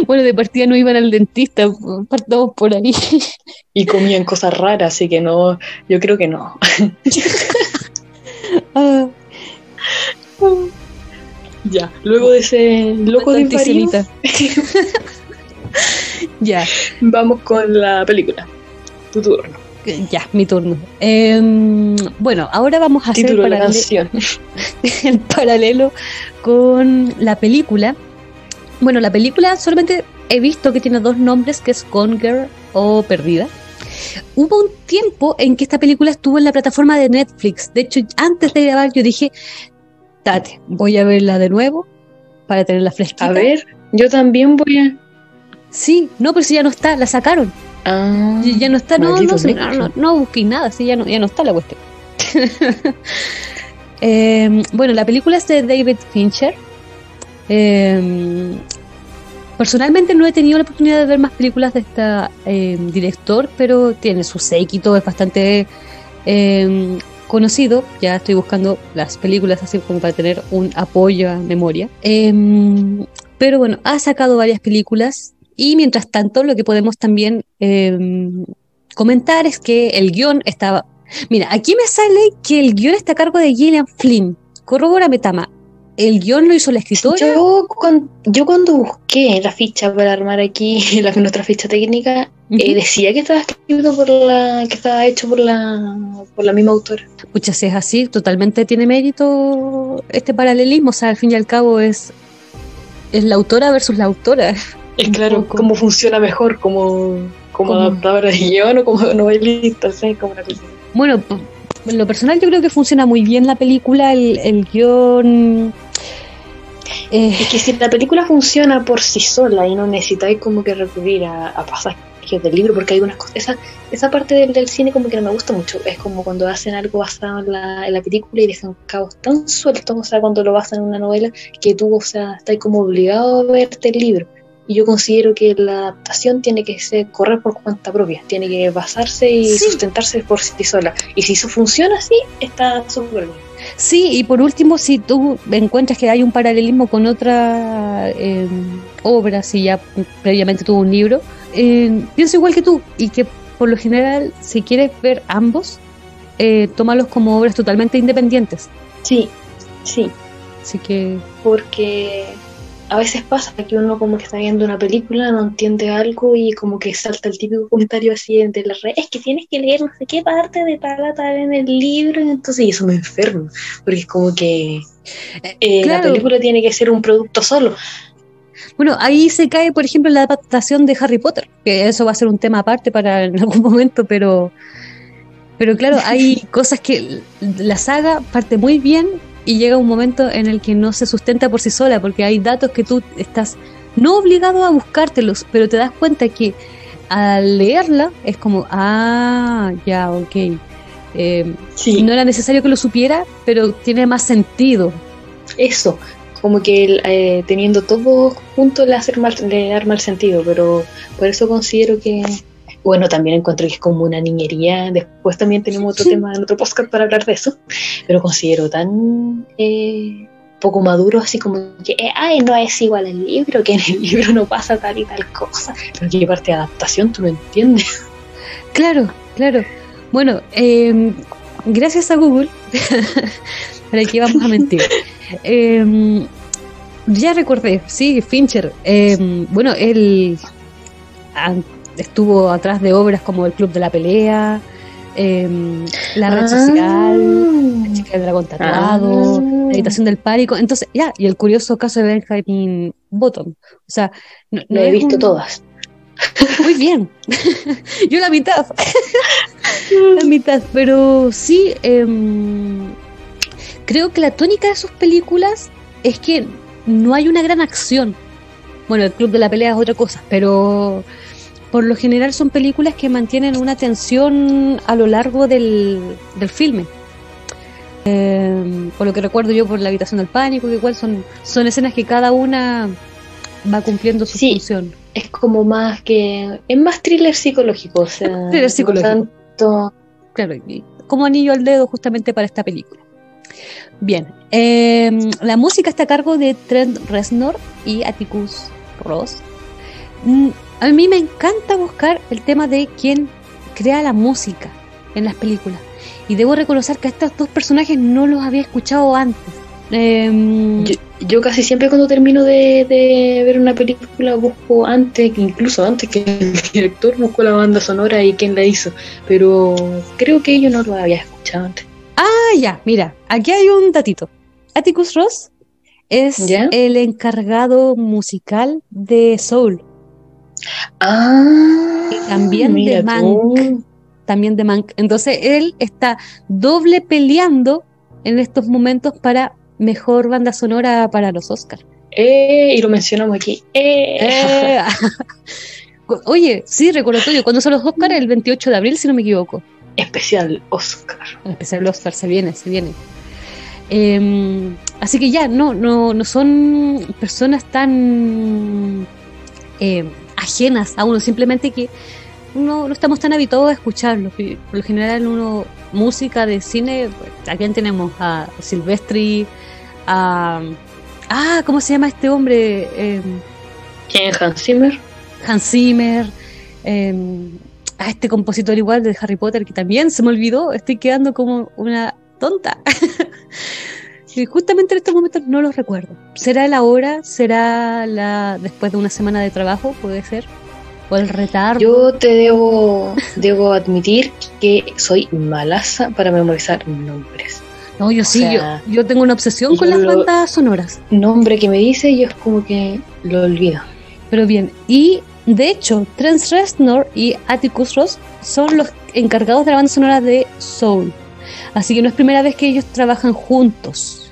Bueno, de partida no iban al dentista, partamos por ahí. Y comían cosas raras, así que no, yo creo que no. Ah, Ya, luego de ese loco de antisemita. Ya, vamos con la película. Tu turno. Ya, mi turno. Em, bueno, ahora vamos a hacer Título de la paralel- canción. el paralelo con la película. Bueno, la película solamente he visto que tiene dos nombres, que es Gone Girl o Perdida. Hubo un tiempo en que esta película estuvo en la plataforma de Netflix. De hecho, antes de grabar yo dije, Tate, voy a verla de nuevo para tenerla fresquita. A ver, yo también voy a. Sí, no, pero si ya no está, la sacaron. Ah, Ya- no está, no, no, no, Netflix. no, no busqué nada, sí, ya no, ya no está la cuestión. Eh, bueno, la película es de David Fincher. Eh, Personalmente no he tenido la oportunidad de ver más películas de este director, pero tiene su séquito, es bastante conocido. Ya estoy buscando las películas así como para tener un apoyo a memoria. Em, pero bueno, ha sacado varias películas y mientras tanto lo que podemos también em, comentar es que el guion estaba... Mira, aquí me sale que el guion está a cargo de Gillian Flynn. Corrobórame, Tama el guion lo hizo la escritora. Yo, cuando, busqué la ficha para armar aquí la, nuestra ficha técnica, eh, decía que estaba escrito por la, que estaba hecho por la, por la misma autora. Pucha, si es así, totalmente tiene mérito este paralelismo. O sea, al fin y al cabo es, es la autora versus la autora. Es claro, cómo funciona mejor como, como adaptadora de guion o como novelista, ¿sí? como una cosa. Bueno, en lo personal yo creo que funciona muy bien la película, el, el guion eh, es que si la película funciona por sí sola y no necesitáis como que recurrir a, a pasajes del libro, porque hay unas cosas, esa, esa parte del, cine como que no me gusta mucho, es como cuando hacen algo basado en la, en la película y dejan cabos tan sueltos, o sea, cuando lo basan en una novela, que tú, o sea, estás como obligado a verte el libro. Y yo considero que la adaptación tiene que ser, correr por cuenta propia, tiene que basarse y sustentarse por sí sola. Y si eso funciona así, está súper bien. Sí, y por último, si tú encuentras que hay un paralelismo con otra eh, obra, si ya previamente tuvo un libro, eh, pienso igual que tú, y que por lo general, si quieres ver ambos, eh, tómalos como obras totalmente independientes. Sí, sí. Así que... Porque a veces pasa que uno como que está viendo una película, no entiende algo y como que salta el típico comentario así de la red, es que tienes que leer no sé qué parte de tal tal en el libro, y entonces y eso me enferma, porque es como que eh, la película tiene que ser un producto solo. Bueno, ahí se cae, por ejemplo, la adaptación de Harry Potter, que eso va a ser un tema aparte para en algún momento, pero, pero claro, hay cosas que la saga parte muy bien y llega un momento en el que no se sustenta por sí sola, porque hay datos que tú estás no obligado a buscártelos, pero te das cuenta que al leerla es como, ah, ya, ok. Eh, No era necesario que lo supiera, pero tiene más sentido. Eso, como que eh, teniendo todo junto le, hace mal, le da mal sentido, pero por eso considero que bueno, también encuentro que es como una niñería. Después también tenemos otro tema en otro podcast para hablar de eso. Pero considero tan eh, poco maduro, así como que, eh, ay, no es igual el libro, que en el libro no pasa tal y tal cosa. Pero que parte de adaptación tú no entiendes. Claro, claro. Bueno, em, gracias a Google, para que vamos a mentir. Em, ya recordé, sí, Fincher. Em, bueno, él estuvo atrás de obras como El Club de la Pelea, em, La Red ah. Social, La Chica del Dragón Tatuado, ah. La Habitación del Pánico. Entonces, ya, y el curioso caso de Benjamin Bottom. O sea, no, Lo he visto todas. Muy bien. Yo la mitad. la mitad. Pero sí, em, creo que la tónica de sus películas es que no hay una gran acción. Bueno, el Club de la Pelea es otra cosa, pero por lo general son películas que mantienen una tensión a lo largo del, del filme. Eh, por lo que recuerdo yo por la habitación del pánico, que igual son, son escenas que cada una va cumpliendo su función. Es como más que. Es más thriller psicológico. O sea, thriller psicológico. Claro, como anillo al dedo justamente para esta película. Bien, eh, la música está a cargo de Trent Reznor y Atticus Ross. A mí me encanta buscar el tema de quién crea la música en las películas. Y debo reconocer que a estos dos personajes no los había escuchado antes. Em, yo, casi siempre cuando termino de, ver una película busco antes, incluso antes que el director, busco la banda sonora y quién la hizo. Pero creo que yo no lo había escuchado antes. Ah, ya, mira, aquí hay un datito. Atticus Ross es el encargado musical de Soul. Ah, también de Mank. También de Mank. Entonces él está doble peleando en estos momentos para mejor banda sonora para los Oscars. Eh, y lo mencionamos aquí. Eh. Eh. Oye, sí, recordatorio, cuando son los Oscars? El 28 de abril, si no me equivoco. Especial Oscar. Especial Oscar, se viene, se viene. Em, así que ya, no, no, no son personas tan eh, ajenas a uno, simplemente que uno no estamos tan habituados a escucharlo. Por lo general, uno, música de cine, aquí tenemos a Silvestri, a. Ah, ¿cómo se llama este hombre? Eh, ¿Quién? Hans Zimmer. Hans Zimmer. Em, a este compositor igual de Harry Potter que también se me olvidó. Estoy quedando como una tonta. y justamente en estos momentos no lo recuerdo. ¿Será la hora? ¿Será la después de una semana de trabajo? Puede ser o el retardo. Yo te debo, debo admitir que soy malaza para memorizar nombres. No, yo sí, yo, yo, tengo una obsesión con las bandas sonoras. Nombre que me dice, yo es como que lo olvido. Pero bien, y de hecho, Trent Reznor y Atticus Ross son los encargados de la banda sonora de Soul. Así que no es primera vez que ellos trabajan juntos.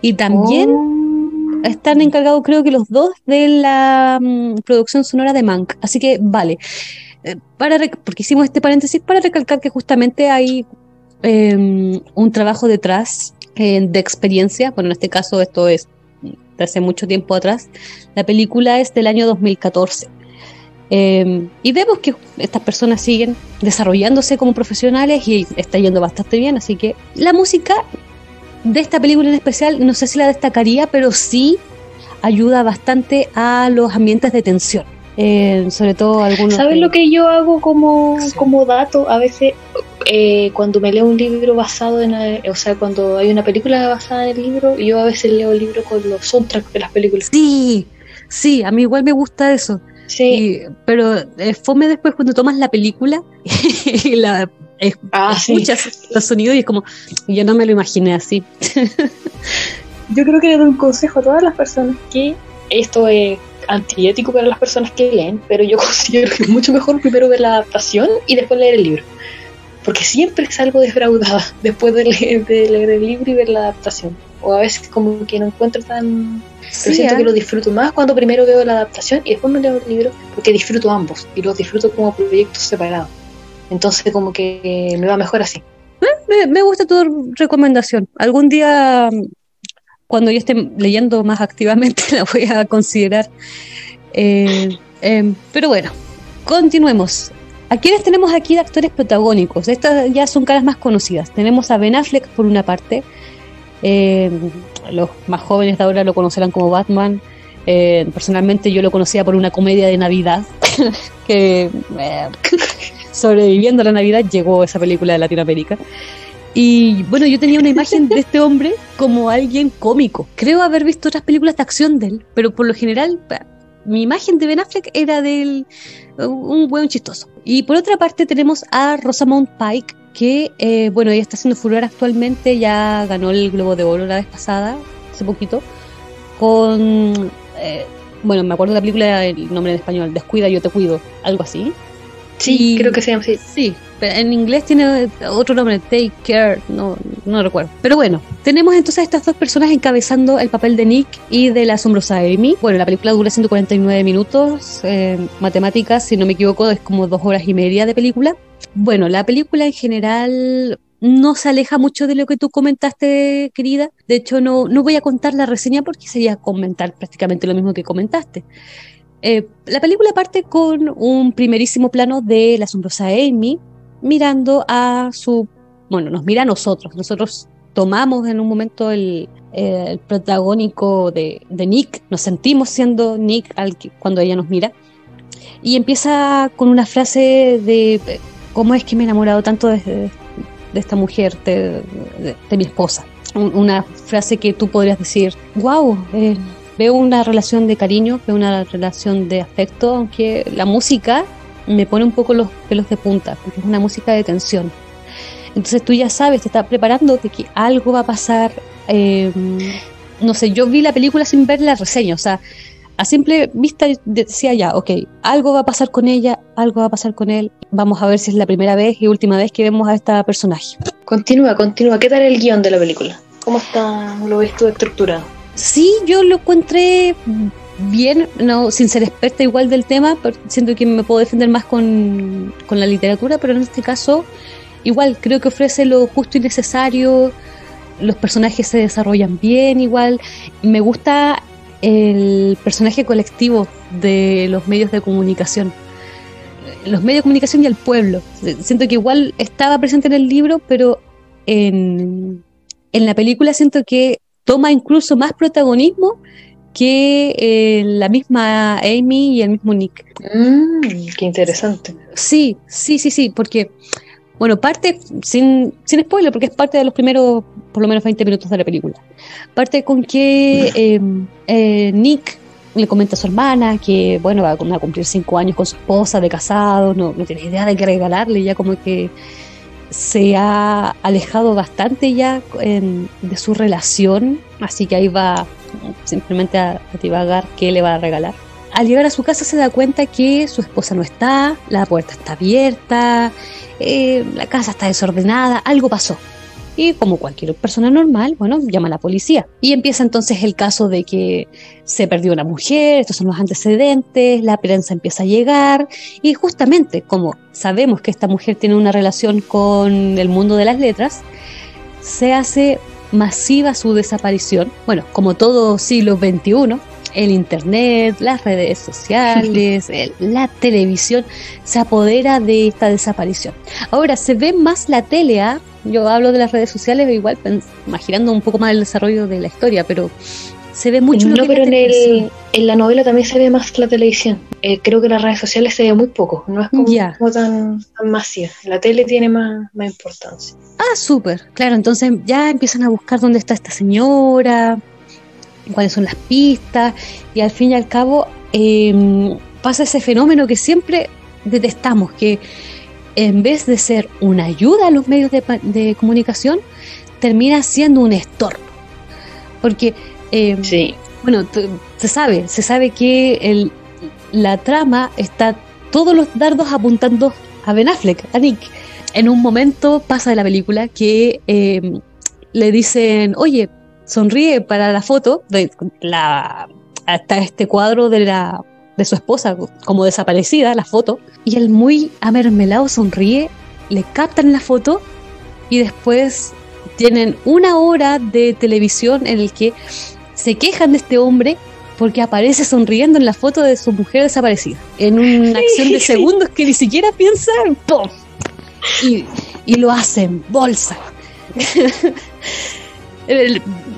Y también oh. están encargados, creo que los dos, de la mm, producción sonora de Mank. Así que vale. Eh, para porque hicimos este paréntesis para recalcar que justamente hay Em, un trabajo detrás eh, de experiencia. Bueno, en este caso esto es de hace mucho tiempo atrás. La película es del año 2014. Em, y vemos que estas personas siguen desarrollándose como profesionales y está yendo bastante bien. Así que la música de esta película en especial, no sé si la destacaría, pero sí ayuda bastante a los ambientes de tensión. Eh, sobre todo algunos. ¿Sabes lo que yo hago como, como dato? A veces eh, cuando me leo un libro basado en, eh, o sea, cuando hay una película basada en el libro, yo a veces leo el libro con los soundtracks de las películas. Sí, sí, a mí igual me gusta eso. Sí. pero eh, fome después cuando tomas la película y la ah, escuchas los sonidos y es como, yo no me lo imaginé así. yo creo que le doy un consejo a todas las personas que esto es antiético para las personas que leen, pero yo considero que es mucho mejor primero ver la adaptación y después leer el libro porque siempre salgo defraudada después de leer, el libro y ver la adaptación. O a veces como que no encuentro tan... Pero siento que ¿eh? lo disfruto más cuando primero veo la adaptación y después me leo el libro, porque disfruto ambos y los disfruto como proyectos separados. Entonces como que me va mejor así. Eh, me, gusta tu recomendación. Algún día, cuando yo esté leyendo más activamente, la voy a considerar. Eh, pero bueno, continuemos. ¿A quiénes tenemos aquí de actores protagónicos? Estas ya son caras más conocidas. Tenemos a Ben Affleck por una parte. Eh, los más jóvenes de ahora lo conocerán como Batman. Eh, personalmente yo lo conocía por una comedia de Navidad que eh, sobreviviendo a la Navidad llegó esa película de Latinoamérica. Y bueno, yo tenía una imagen de este hombre como alguien cómico. Creo haber visto otras películas de acción de él, pero por lo general mi imagen de Ben Affleck era del un buen chistoso. Y por otra parte tenemos a Rosamund Pike, que eh, bueno, ella está haciendo furor actualmente, ya ganó el Globo de Oro la vez pasada, hace poquito, con, eh, bueno, me acuerdo de la película, el nombre en español, Descuida, yo te cuido, algo así. Sí, creo que se llama así. Sí, en inglés tiene otro nombre, Take Care, no, no recuerdo. Pero bueno, tenemos entonces a estas dos personas encabezando el papel de Nick y de la asombrosa Amy. Bueno, la película dura 149 minutos, eh, matemáticas, si no me equivoco, es como dos horas y media de película. Bueno, la película en general no se aleja mucho de lo que tú comentaste, querida. De hecho, no, no voy a contar la reseña porque sería comentar prácticamente lo mismo que comentaste. Eh, la película parte con un primerísimo plano de la asombrosa Amy mirando a su, bueno, nos mira a nosotros, nosotros tomamos en un momento el, protagónico de, Nick, nos sentimos siendo Nick al cuando ella nos mira, y empieza con una frase de cómo es que me he enamorado tanto de, esta mujer, de, mi esposa. una frase que tú podrías decir, wow, eh, veo una relación de cariño, veo una relación de afecto, aunque la música me pone un poco los pelos de punta, porque es una música de tensión. Entonces tú ya sabes, te estás preparando de que algo va a pasar. Em, no sé, yo vi la película sin ver la reseña, o sea, a simple vista decía ya, ok, algo va a pasar con ella, algo va a pasar con él, vamos a ver si es la primera vez y última vez que vemos a esta personaje. Continúa, continúa, ¿qué tal el guion de la película? ¿Cómo está, lo ves tú estructurado? Sí, yo lo encontré bien, no sin ser experta igual del tema, siento que me puedo defender más con, la literatura, pero en este caso igual creo que ofrece lo justo y necesario, los personajes se desarrollan bien igual, me gusta el personaje colectivo de los medios de comunicación. Los medios de comunicación y el pueblo. Siento que igual estaba presente en el libro, pero en, en la película siento que toma incluso más protagonismo que eh, la misma Amy y el mismo Nick. Mm, qué interesante. Sí, sí, sí, sí, porque, bueno, parte, sin, sin spoiler, porque es parte de los primeros, por lo menos 20 minutos de la película. Parte con que eh, eh, Nick le comenta a su hermana que, bueno, va a cumplir cinco años con su esposa de casado, no, no tiene idea de qué regalarle, ya como que se ha alejado bastante ya de su relación, así que ahí va simplemente a, divagar qué le va a regalar. Al llegar a su casa se da cuenta que su esposa no está, la puerta está abierta, eh, la casa está desordenada, algo pasó. Y como cualquier persona normal, bueno, llama a la policía. Y empieza entonces el caso de que se perdió una mujer, estos son los antecedentes, la prensa empieza a llegar. Y justamente como sabemos que esta mujer tiene una relación con el mundo de las letras, se hace masiva su desaparición. Bueno, como todo siglo XXI, el Internet, las redes sociales, la televisión se apodera de esta desaparición. Ahora, se ve más la tele, ¿ah? yo hablo de las redes sociales, igual imaginando un poco más el desarrollo de la historia, pero se ve mucho. No, pero en, el, en la novela también se ve más la televisión. Eh, creo que las redes sociales se ve muy poco, no es como, tan, tan, masiva. La tele tiene más, más importancia. Ah, súper, claro, entonces ya empiezan a buscar dónde está esta señora, cuáles son las pistas, y al fin y al cabo em, pasa ese fenómeno que siempre detestamos, que en vez de ser una ayuda a los medios de, comunicación, termina siendo un estorbo. Porque, eh, bueno, se sabe, se sabe que el, la trama está todos los dardos apuntando a Ben Affleck, a Nick. En un momento pasa de la película que eh, le dicen, oye, sonríe para la foto, de la, hasta este cuadro de la de su esposa como desaparecida, la foto, y él muy amermelado sonríe, le captan la foto y después tienen una hora de televisión en el que se quejan de este hombre porque aparece sonriendo en la foto de su mujer desaparecida, en una acción de segundos que ni siquiera piensa, ¡pum! Y, y lo hacen, bolsa.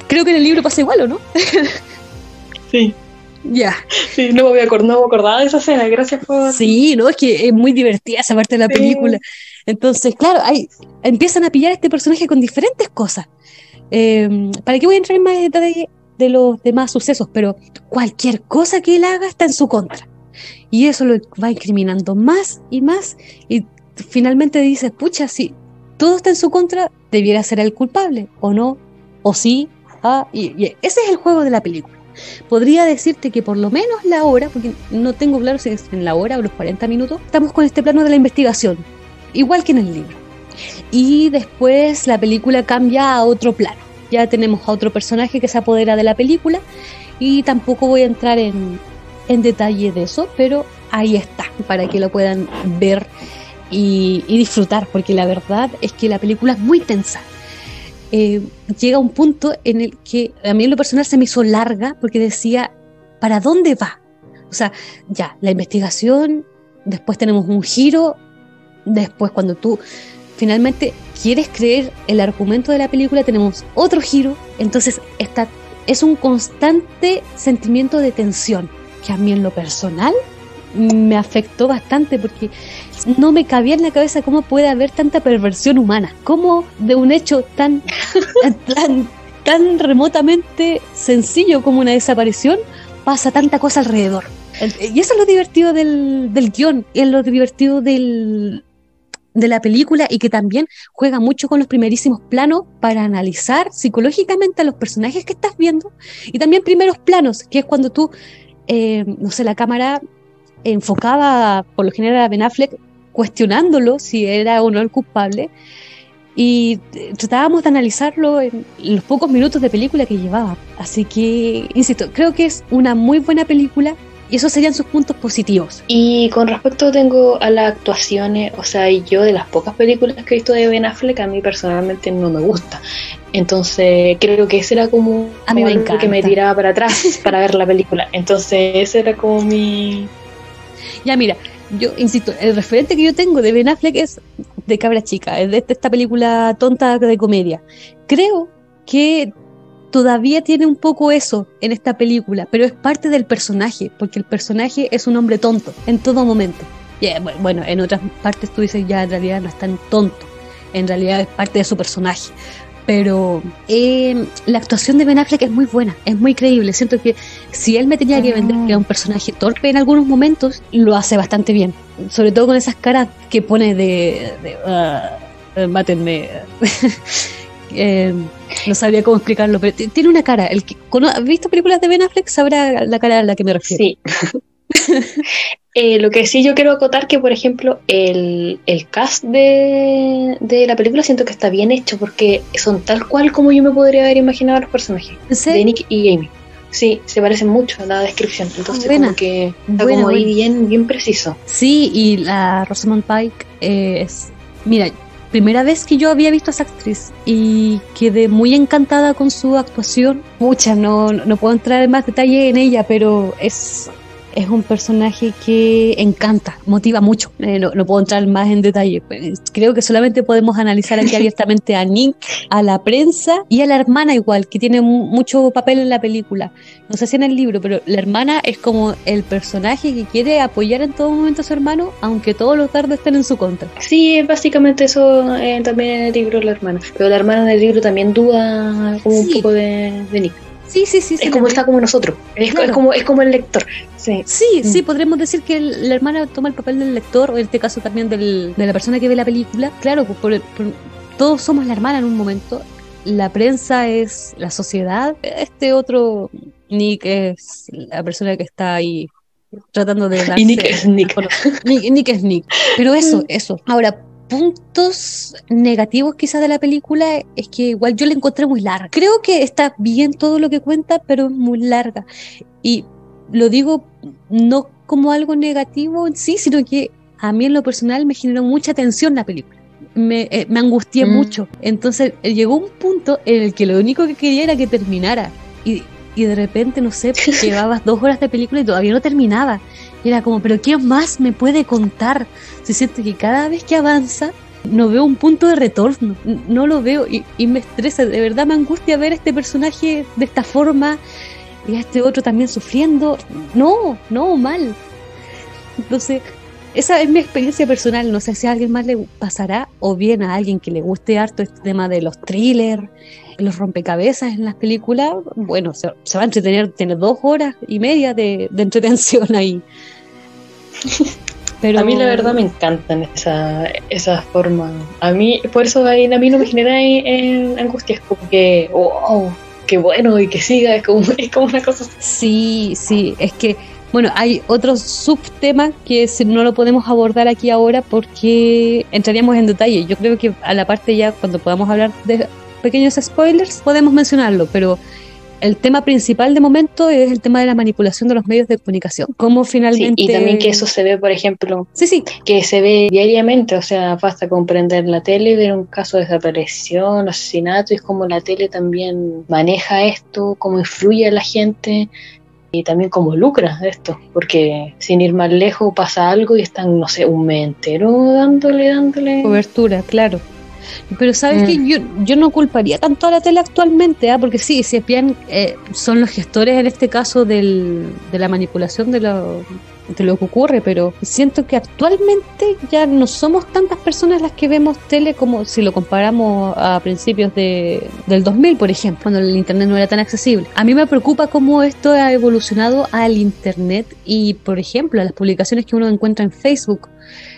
creo que en el libro pasa igual, ¿o no? sí. Ya. Sí, no me, acordaba de esa escena, gracias por... Sí, no, es que es muy divertida esa parte de la película. Entonces, claro, hay, empiezan a pillar a este personaje con diferentes cosas. Em, ¿Para qué voy a entrar en más detalle de los demás sucesos? Pero cualquier cosa que él haga está en su contra. Y eso lo va incriminando más y más. Y finalmente dice, pucha, si todo está en su contra, debiera ser el culpable, o no, o sí. Ah, y ese es el juego de la película podría decirte que por lo menos la hora, porque no tengo claro si es en la hora o los 40 minutos, estamos con este plano de la investigación, igual que en el libro. Y después la película cambia a otro plano. Ya tenemos a otro personaje que se apodera de la película y tampoco voy a entrar en, en detalle de eso, pero ahí está, para que lo puedan ver y disfrutar, porque la verdad es que la película es muy tensa eh, llega un punto en el que a mí en lo personal se me hizo larga porque decía, ¿para dónde va? O sea, ya, la investigación, después tenemos un giro, después cuando tú finalmente quieres creer el argumento de la película, tenemos otro giro, entonces está, es un constante sentimiento de tensión que a mí en lo personal me afectó bastante porque no me cabía en la cabeza cómo puede haber tanta perversión humana, cómo de un hecho tan, tan, remotamente sencillo como una desaparición pasa tanta cosa alrededor. Y eso es lo divertido del, del guion, y es lo divertido del, de la película y que también juega mucho con los primerísimos planos para analizar psicológicamente a los personajes que estás viendo y también primeros planos, que es cuando tú, eh, no sé, la cámara enfocaba por lo general a Ben Affleck cuestionándolo si era o no el culpable y tratábamos de analizarlo en los pocos minutos de película que llevaba. Así que, insisto, creo que es una muy buena película Y esos serían sus puntos positivos. Y con respecto tengo a las actuaciones, o sea, yo de las pocas películas que he visto de Ben Affleck, a mí personalmente no me gusta. Entonces creo que ese era como a mí me que me tiraba para atrás para ver la película. Entonces ese era como mi... Ya mira, yo insisto, el referente que yo tengo de Ben Affleck es de Cabra Chica, es de esta película tonta de comedia. Creo que todavía tiene un poco eso en esta película, pero es parte del personaje, porque el personaje es un hombre tonto en todo momento. bueno, en otras partes tú dices ya en realidad no es tan tonto, en realidad es parte de su personaje. Pero eh, la actuación de Ben Affleck es muy buena, es muy creíble. Siento que si él me tenía que vender que era un personaje torpe en algunos momentos, lo hace bastante bien. Sobre todo con esas caras que pone de. de uh, mátenme. Eh, no sabría cómo explicarlo, pero tiene una cara. El que, ¿Has visto películas de Ben Affleck? Sabrá la cara a la que me refiero. Sí. Eh, lo que sí yo quiero acotar que, por ejemplo, el, cast de, la película siento que está bien hecho porque son tal cual como yo me podría haber imaginado los personajes de Nick y Amy. Sí, se parecen mucho a la descripción. Entonces, como que está como ahí bien, bien preciso. Sí, y la Rosamund Pike es. Mira, primera vez que yo había visto a esa actriz y quedé muy encantada con su actuación. Mucha, no, no puedo entrar en más detalle en ella, pero es es un personaje que encanta, motiva mucho. Eh, no, puedo entrar más en detalle. Pues, creo que solamente podemos analizar aquí abiertamente a Nick, a la prensa y a la hermana igual, que tiene mucho papel en la película. No sé si en el libro, pero la hermana es como el personaje que quiere apoyar en todo momento a su hermano, aunque todos los tardes estén en su contra. Sí, básicamente eso eh, también en el libro la hermana. Pero la hermana del libro también duda como un poco de, de Nick. Sí, sí, sí. Es como está como nosotros. Es, como, es como el lector. Sí, sí, sí, podremos decir que la hermana toma el papel del lector, o en este caso también del, de la persona que ve la película. Claro, pues todos somos la hermana en un momento. La prensa es la sociedad. Este otro Nick es la persona que está ahí tratando de darse... Y Nick es Nick. Nick, Nick es Nick. Pero eso, eso. Ahora, puntos negativos quizás de la película es que igual yo la encontré muy larga. Creo que está bien todo lo que cuenta, pero es muy larga. Y lo digo no como algo negativo en sí, sino que a mí en lo personal me generó mucha tensión la película. Me, eh, angustié mm. mucho. Entonces eh, llegó un punto en el que lo único que quería era que terminara. Y, y de repente, no sé, llevabas dos horas de película y todavía no terminaba. Y era como, pero ¿qué más me puede contar? Se siente que cada vez que avanza no veo un punto de retorno, no lo veo y, y, me estresa, de verdad me angustia ver a este personaje de esta forma y a este otro también sufriendo. No, no, mal. Entonces, esa es mi experiencia personal, no sé si a alguien más le pasará o bien a alguien que le guste harto este tema de los thrillers, los rompecabezas en las películas, bueno, se, va a entretener, tiene dos horas y media de, de entretención ahí. Pero... A mí la verdad me encantan esa, esa forma. A mí, por eso a mí no me genera en, angustias, como que, wow, qué bueno y que siga, es como, es como una cosa. Sí, sí, es que, bueno, hay otro subtema que no lo podemos abordar aquí ahora porque entraríamos en detalle. Yo creo que a la parte ya, cuando podamos hablar de pequeños spoilers, podemos mencionarlo, pero el tema principal de momento es el tema de la manipulación de los medios de comunicación. Cómo finalmente. y también que eso se ve, por ejemplo. Sí, sí. Que se ve diariamente, o sea, basta comprender la tele, ver un caso de desaparición, asesinato, y es como la tele también maneja esto, cómo influye a la gente y también cómo lucra esto, porque sin ir más lejos pasa algo y están, no sé, un mes entero dándole, dándole. Cobertura, claro. Pero sabes que mm. yo, yo no culparía tanto a la tele actualmente, ¿ah? porque sí, si bien eh, son los gestores en este caso del, de la manipulación de lo, de lo que ocurre, pero siento que actualmente ya no somos tantas personas las que vemos tele como si lo comparamos a principios de, del 2000, por ejemplo, cuando el Internet no era tan accesible. A mí me preocupa cómo esto ha evolucionado al Internet y, por ejemplo, a las publicaciones que uno encuentra en Facebook.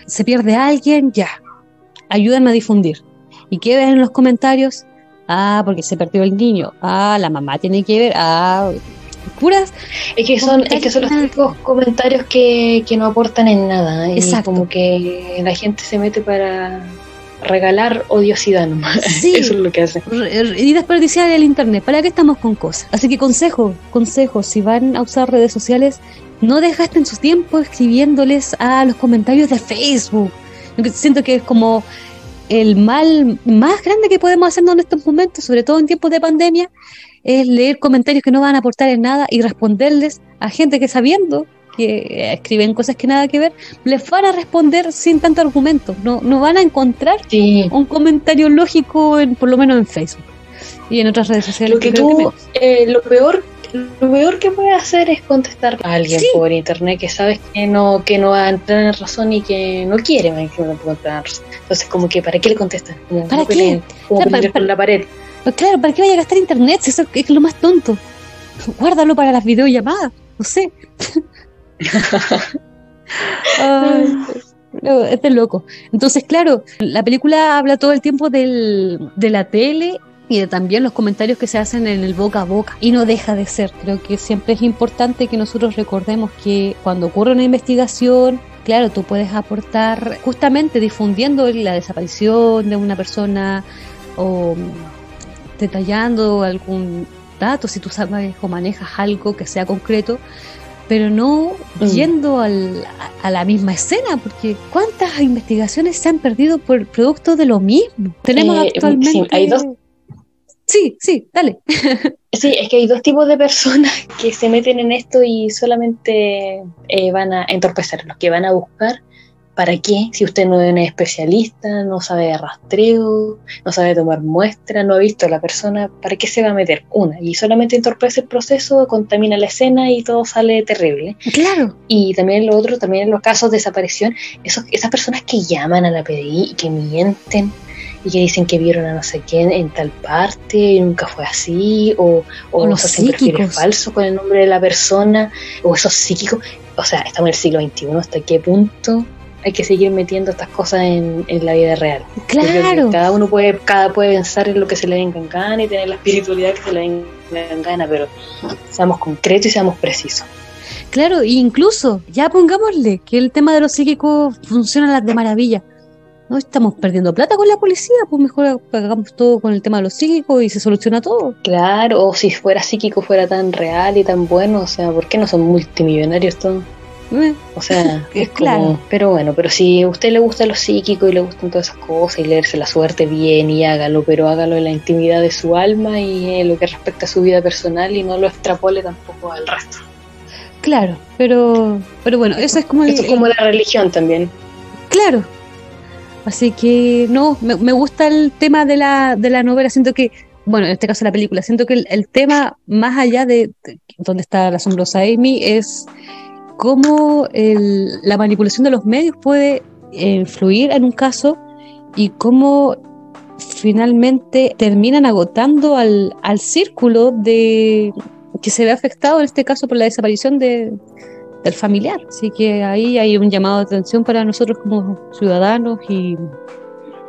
Se pierde alguien, ya, ayúdenme a difundir. ¿Y qué ves en los comentarios? Ah, porque se perdió el niño. Ah, la mamá tiene que ver. Ah, puras. Es que son, es que son los típicos comentarios que, que no aportan en nada. ¿eh? Exacto. como que la gente se mete para regalar odiosidad nomás. Sí. Eso es lo que hace. Y desperdiciar el internet. ¿Para qué estamos con cosas? Así que consejo, consejo, si van a usar redes sociales, no desgasten su tiempo escribiéndoles a los comentarios de Facebook. Siento que es como el mal más grande que podemos hacernos en estos momentos, sobre todo en tiempos de pandemia, es leer comentarios que no van a aportar en nada y responderles a gente que sabiendo que escriben cosas que nada que ver, les van a responder sin tanto argumento. No, no van a encontrar un comentario lógico, en, por lo menos en Facebook y en otras redes sociales. Lo que tú, eh, lo peor lo peor que puedes hacer es contestar a alguien por internet que sabes que no que no va a entrar en razón y que no quiere que no entrar razón. Entonces, como que, ¿para qué le contestas? ¿Para qué? Como claro, para, la pared. Pues claro, ¿para qué vaya a gastar internet? Eso es lo más tonto. Guárdalo para las videollamadas, no sé. es de loco. Entonces, claro, la película habla todo el tiempo del, de la tele y de también los comentarios que se hacen en el boca a boca. Y no deja de ser. Creo que siempre es importante que nosotros recordemos que cuando ocurre una investigación, claro, tú puedes aportar justamente difundiendo la desaparición de una persona o detallando algún dato, si tú sabes o manejas algo que sea concreto, pero no mm. yendo al, a la misma escena, porque ¿cuántas investigaciones se han perdido por producto de lo mismo? Tenemos eh, actualmente... Sí, hay dos... sí, sí, dale. Sí, es que hay dos tipos de personas que se meten en esto y solamente eh, van a entorpecer, los que van a buscar ¿Para qué? Si usted no es un especialista, no sabe de rastreo, no sabe tomar muestras, no ha visto a la persona, ¿para qué se va a meter? Una, y solamente entorpece el proceso, contamina la escena y todo sale terrible. Claro. Y también lo otro, también en los casos de desaparición, esos, esas personas que llaman a la PDI y que mienten y que dicen que vieron a no sé quién en tal parte y nunca fue así, o, o, los hacen perfiles falsos con el nombre de la persona, o esos psíquicos. O sea, estamos en el siglo XXI, ¿hasta qué punto hay que seguir metiendo estas cosas en, la vida real. Claro. Cada uno puede, cada puede pensar en lo que se le venga en gana y tener la espiritualidad que se le venga en gana, pero seamos concretos y seamos precisos. Claro, incluso, ya pongámosle que el tema de los psíquicos funciona de maravilla. No estamos perdiendo plata con la policía, pues mejor hagamos todo con el tema de los psíquicos y se soluciona todo. Claro, o si fuera psíquico fuera tan real y tan bueno, o sea, ¿por qué no son multimillonarios todos? O sea, es claro. pero bueno, pero si a usted le gusta lo psíquico y le gustan todas esas cosas y leerse la suerte bien y hágalo, pero hágalo en la intimidad de su alma y en lo que respecta a su vida personal y no lo extrapole tampoco al resto. Claro, pero pero bueno, eso es como es como la religión también. Claro. Así que no, me, gusta el tema de la, de la novela, siento que bueno, en este caso la película, siento que el, tema más allá de, de donde está la asombrosa Amy es cómo la manipulación de los medios puede influir en un caso y cómo finalmente terminan agotando al, círculo de que se ve afectado en este caso por la desaparición de, del familiar. Así que ahí hay un llamado de atención para nosotros como ciudadanos y,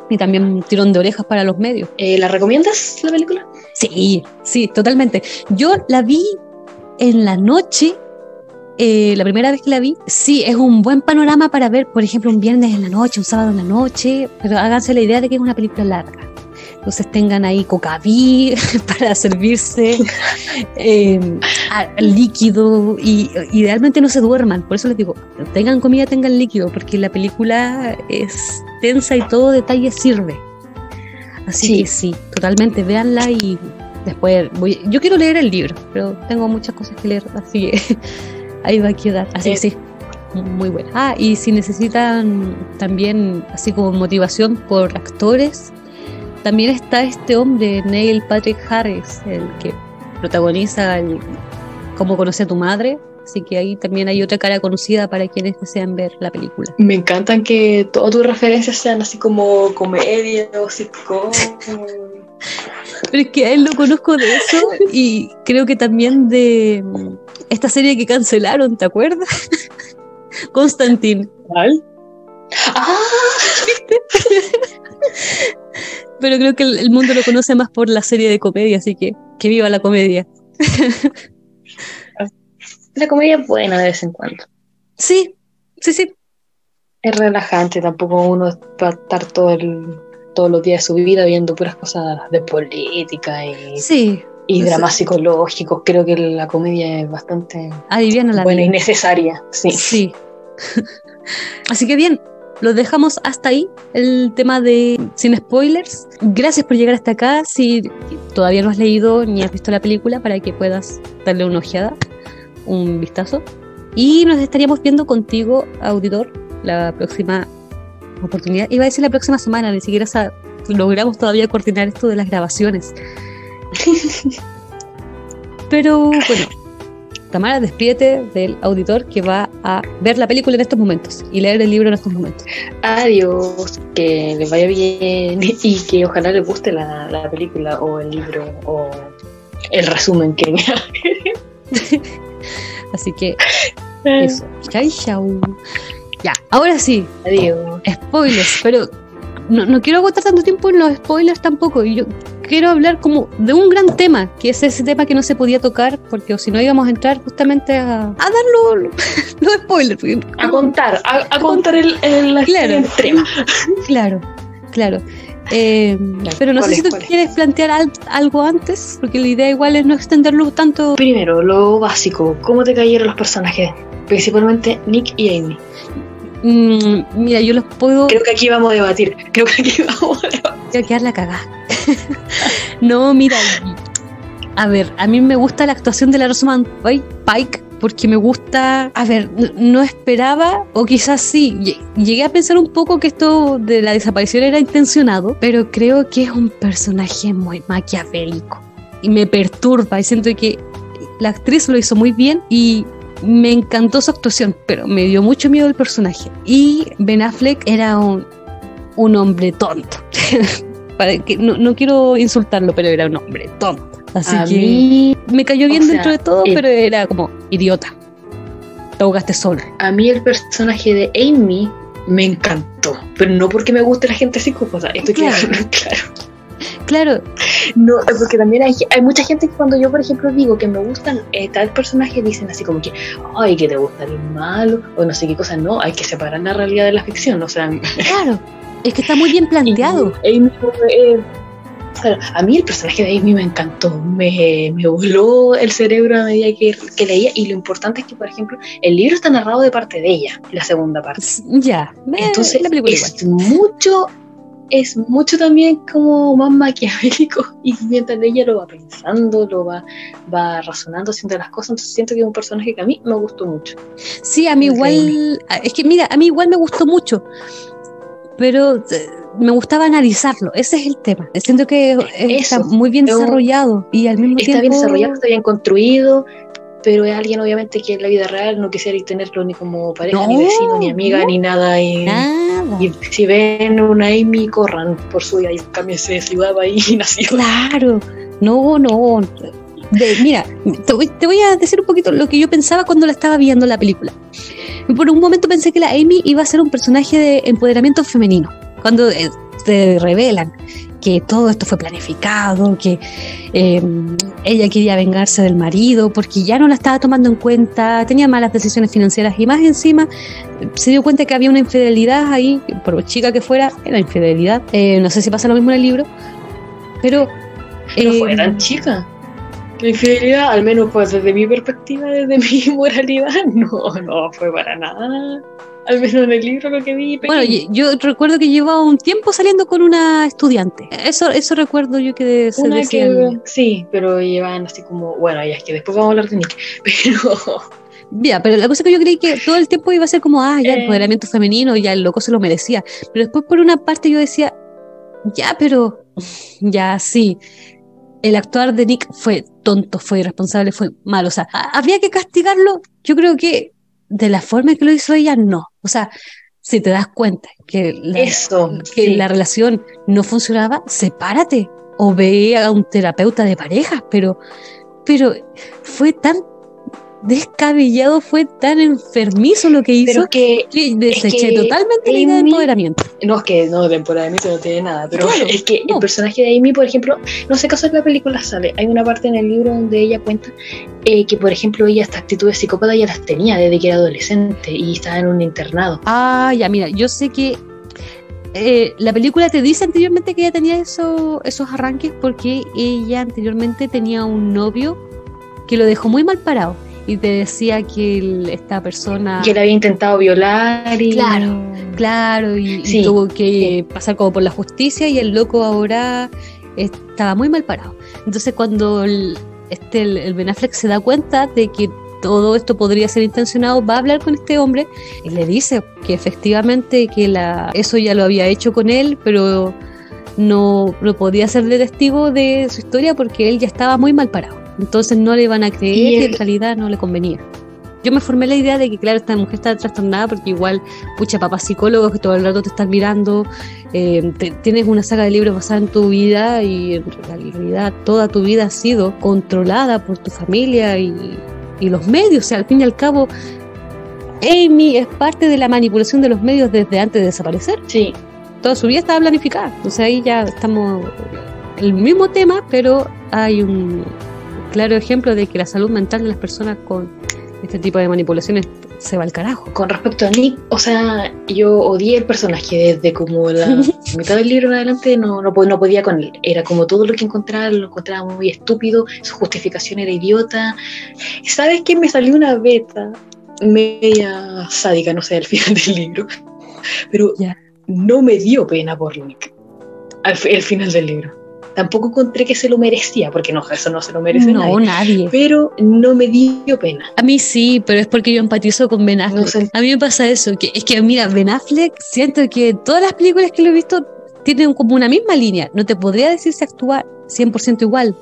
y también un tirón de orejas para los medios. Eh, ¿La recomiendas la película? Sí, sí, totalmente. Yo la vi en la noche eh, la primera vez que la vi, sí, es un buen panorama para ver, por ejemplo, un viernes en la noche, un sábado en la noche, pero háganse la idea de que es una película larga. Entonces tengan ahí cocaví para servirse eh, líquido y idealmente no se duerman. Por eso les digo, tengan comida, tengan líquido, porque la película es tensa y todo detalle sirve. Así que sí, totalmente, véanla y después voy. Yo quiero leer el libro, pero tengo muchas cosas que leer, así que ahí va a quedar. Así que sí, muy buena. Ah, y si necesitan también, así como motivación por actores, también está este hombre, Neil Patrick Harris, el que protagoniza el Cómo conocí a tu madre. Así que ahí también hay otra cara conocida para quienes desean ver la película. Me encantan que todas tus referencias sean así como comedia o sitcom. Pero es que a él lo conozco de eso y creo que también de esta serie que cancelaron, ¿te acuerdas? Constantine. ¿Cuál? ¡Ah! Pero creo que el, mundo lo conoce más por la serie de comedia, así que que viva la comedia. la comedia es buena de vez en cuando. Sí, sí, sí. Es relajante, tampoco uno va a estar todo el, todos los días de su vida viendo puras cosas de política y... Sí, Y dramas psicológicos, creo que la comedia es bastante Adiviana la buena vida. y necesaria. Sí. Sí. Así que bien, lo dejamos hasta ahí, el tema de sin spoilers. Gracias por llegar hasta acá. Si todavía no has leído ni has visto la película, para que puedas darle una ojeada, un vistazo. Y nos estaríamos viendo contigo, auditor, la próxima oportunidad. Iba a decir la próxima semana, ni siquiera logramos todavía coordinar esto de las grabaciones. Pero bueno, Tamara, despídete del auditor que va a ver la película en estos momentos y leer el libro en estos momentos. Adiós, que les vaya bien y que ojalá les guste la, la película o el libro o el resumen que Así que eso. Chau, chau. Ya, ahora sí, Adiós. spoilers, pero no, no quiero agotar tanto tiempo en los spoilers tampoco. Yo quiero hablar como de un gran tema, que es ese tema que no se podía tocar, porque si no íbamos a entrar justamente a, a dar los, los spoilers. A contar, a, a contar el, el, la Claro. extrema. Claro, claro. Eh, Ya, pero no sé ¿cuál si tú es? quieres plantear al- algo antes, porque la idea igual es no extenderlo tanto. Primero, lo básico, ¿cómo te cayeron los personajes? Principalmente Nick y Amy. Mm, mira, yo los puedo Creo que aquí vamos a debatir. Creo que aquí vamos a debatir. Voy a quedar la cagada. no, mira. A ver, a mí me gusta la actuación de la Rosamund Pike- porque me gusta. A ver, no esperaba, o quizás sí. lle- Llegué a pensar un poco que esto de la desaparición era intencionado, pero creo que es un personaje muy maquiavélico y me perturba. Y siento que la actriz lo hizo muy bien y me encantó su actuación, pero me dio mucho miedo el personaje. Y Ben Affleck era un, un hombre tonto. Para que, no, no quiero insultarlo, pero era un hombre tonto. Así a que mí, me cayó bien sea, dentro de todo, el- pero era como idiota. Te ahogaste solo. a mí el personaje de Amy me encantó. Pero no porque me guste la gente psicópata. Esto quiero Claro. claro. Claro, No, porque también hay, hay mucha gente que cuando yo, por ejemplo, digo que me gustan eh, tal personaje, dicen así como que, ay, que te gusta el malo, o no sé qué cosa. No, hay que separar la realidad de la ficción. O sea, claro. Es que está muy bien planteado. Y eh, claro, a mí el personaje de Amy me encantó, me, me voló el cerebro a medida que, que leía y lo importante es que, por ejemplo, el libro está narrado de parte de ella, la segunda parte. Ya. Entonces la es mucho, es mucho también como más maquiavélico y mientras ella lo va pensando, lo va, va razonando, haciendo las cosas, entonces siento que es un personaje que a mí me gustó mucho. Sí, a mí igual. Es que mira, a mí igual me gustó mucho. Pero eh, me gustaba analizarlo. Ese es el tema. Siento que eh, está Eso, muy bien desarrollado y al mismo Está tiempo. bien desarrollado, está bien construido, pero es alguien obviamente que en la vida real no quisiera tenerlo ni como pareja, No, ni vecino, ni amiga, no. ni nada. Y, Nada. y si ven una Amy, corran por su vida y cámbiense de ciudad ahí y nació. Claro, no, no. De- mira, te voy, te voy a decir un poquito lo que yo pensaba cuando la estaba viendo la película. Por un momento pensé que la Amy iba a ser un personaje de empoderamiento femenino. Cuando eh, te revelan que todo esto fue planificado, que eh, ella quería vengarse del marido porque ya no la estaba tomando en cuenta, tenía malas decisiones financieras y más encima eh, se dio cuenta que había una infidelidad ahí, por chica que fuera, era infidelidad. Eh, no sé si pasa lo mismo en el libro, pero... No eh, fue tan chica. La infidelidad, al menos pues desde mi perspectiva, desde mi moralidad, no, no fue para nada. Al menos en el libro lo que vi. Bueno, pequeño. y- yo recuerdo que llevaba un tiempo saliendo con una estudiante. Eso, eso recuerdo yo que se Una decían. que sí, pero llevan así como, bueno, ya es que después vamos a hablar de Nick, pero Ya, pero la cosa que yo creí que todo el tiempo iba a ser como, ah, ya, Eh. empoderamiento femenino, ya el loco se lo merecía. Pero después por una parte yo decía, ya, pero, ya, sí. El actuar de Nick fue tonto, fue irresponsable, fue malo. O sea, ¿ha- ¿habría que castigarlo? Yo creo que de la forma que lo hizo ella, no. O sea, si te das cuenta que la, eso. que sí. la relación no funcionaba, sepárate o ve a un terapeuta de parejas, pero, pero fue tan descabellado, fue tan enfermizo lo que hizo Pero que que deseché que totalmente la idea de Amy- empoderamiento. No, es que no, temporadamente no tiene nada, pero Claro, es que no. el personaje de Amy, por ejemplo, no sé caso en la película sale, hay una parte en el libro donde ella cuenta eh, que, por ejemplo, ella estas actitudes psicópatas ya las tenía desde que era adolescente y estaba en un internado. Ah, ya, mira, yo sé que eh, la película te dice anteriormente que ella tenía eso, esos arranques porque ella anteriormente tenía un novio que lo dejó muy mal parado y te decía que esta persona... Que le había intentado violar y... Claro, claro, y, tuvo que pasar como por la justicia y el loco ahora estaba muy mal parado. Entonces cuando el, este, el Ben Affleck se da cuenta de que todo esto podría ser intencionado, va a hablar con este hombre y le dice que efectivamente que la, eso ya lo había hecho con él, pero no, no podía ser de testigo de su historia porque él ya estaba muy mal parado. Entonces no le iban a creer y, en realidad no le convenía. Yo me formé la idea de que, claro, esta mujer está trastornada porque igual, pucha, papás psicólogos que todo el rato te están mirando, eh, tienes una saga de libros basada en tu vida y en realidad toda tu vida ha sido controlada por tu familia y, y los medios. O sea, al fin y al cabo, Amy es parte de la manipulación de los medios desde antes de desaparecer. Sí. Toda su vida estaba planificada. Entonces ahí ya estamos el mismo tema, pero hay un claro ejemplo de que la salud mental de las personas con este tipo de manipulaciones se va al carajo. Con respecto a Nick, o sea, yo odié el personaje desde como la mitad del libro en adelante, no, no, no, podía con él. Era como todo lo que encontraba, lo encontraba muy estúpido, su justificación era idiota. ¿Sabes qué? Me salió una beta media sádica, no sé, al final del libro, pero no me dio pena por Nick al el final del libro. Tampoco encontré que se lo merecía, porque no, eso no se lo merece no, nadie. Pero no me dio pena. A mí sí, pero es porque yo empatizo con Ben Affleck. a mí me pasa eso, que es que mira, Ben Affleck, siento que todas las películas que lo he visto tienen como una misma línea. No te podría decir si actúa 100% igual,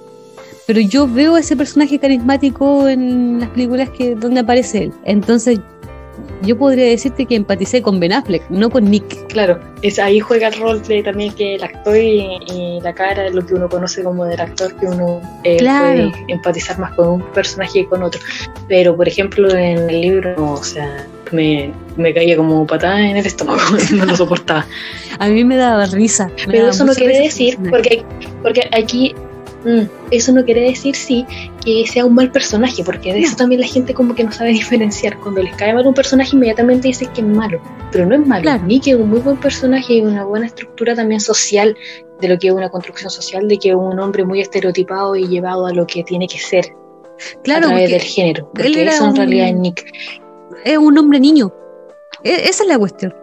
pero yo veo ese personaje carismático en las películas que donde aparece él. Entonces yo podría decirte que empaticé con Ben Affleck, no con Nick. Claro, es ahí juega el rol de también que el actor y, la cara de lo que uno conoce como del actor, que uno eh, puede empatizar más con un personaje que con otro. Pero, por ejemplo, en el libro, o sea, me, me caía como patada en el estómago, no lo soportaba. A mí me daba risa. Pero eso no quiere decir, porque, porque aquí Mm, eso no quiere decir, sí, que sea un mal personaje, porque de eso también la gente como que no sabe diferenciar. Cuando les cae mal un personaje, inmediatamente dice que es malo, pero no es malo, ni que es un muy buen personaje y una buena estructura también social, de lo que es una construcción social, de que es un hombre muy estereotipado y llevado a lo que tiene que ser claro, a través del género, porque eso en realidad es Nick. Es un hombre niño, e-, esa es la cuestión.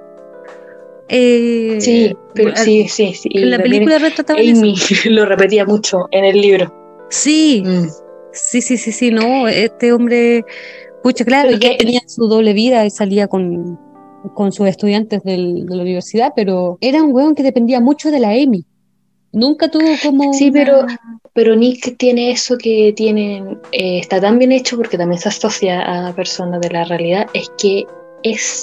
Eh, sí, pero, sí, sí, sí. En la película retrataba Amy lo repetía mucho en el libro. Sí, mm. sí, sí, sí, sí, no, este hombre, pucha, claro, ya tenía su doble vida y salía con, con sus estudiantes del, de la universidad, pero era un weón que dependía mucho de la Amy. Nunca tuvo como. Sí, pero, pero Nick tiene eso que tiene, eh, está tan bien hecho porque también se asocia a personas de la realidad, es que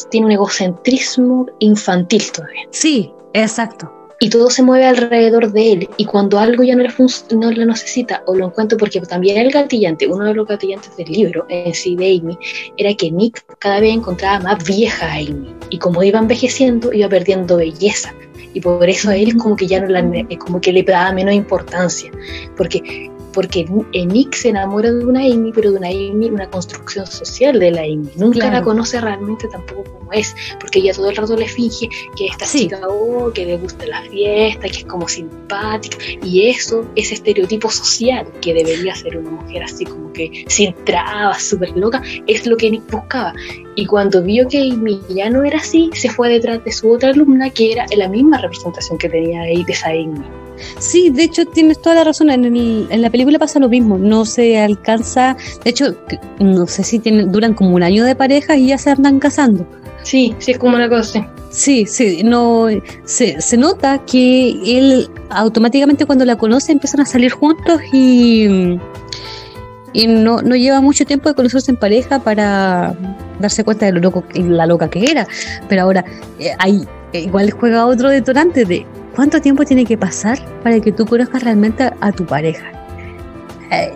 tiene un egocentrismo infantil todavía. Sí, exacto. Y todo se mueve alrededor de él. Y cuando algo ya no le, no lo necesita o lo encuentro, porque también el gatillante, uno de los gatillantes del libro en sí de Amy, era que Nick cada vez encontraba más vieja a Amy. Y como iba envejeciendo, iba perdiendo belleza y por eso a él como que ya no la, como que le daba menos importancia porque porque Nick se enamora de una Amy, pero de una Amy, una construcción social de la Amy. Nunca la conoce realmente tampoco como es, porque ella todo el rato le finge que esta chica, oh, que le gusta la fiesta, que es como simpática, y eso, ese estereotipo social que debería ser una mujer así como que sin trabas, súper loca, es lo que Nick buscaba. Y cuando vio que Amy ya no era así, se fue detrás de su otra alumna, que era la misma representación que tenía ahí de esa Amy. Sí, de hecho tienes toda la razón. En, en, la película pasa lo mismo. No se alcanza. De hecho, no sé si tienen, duran como un año de pareja y ya se andan casando. Sí, sí, es como una cosa. Sí, sí, no, se, se nota que él automáticamente cuando la conoce empiezan a salir juntos y, y no, no lleva mucho tiempo de conocerse en pareja para darse cuenta de lo loco, la loca que era. Pero ahora, eh, hay, igual juega otro detonante de ¿Cuánto tiempo tiene que pasar para que tú conozcas realmente a, tu pareja? Eh,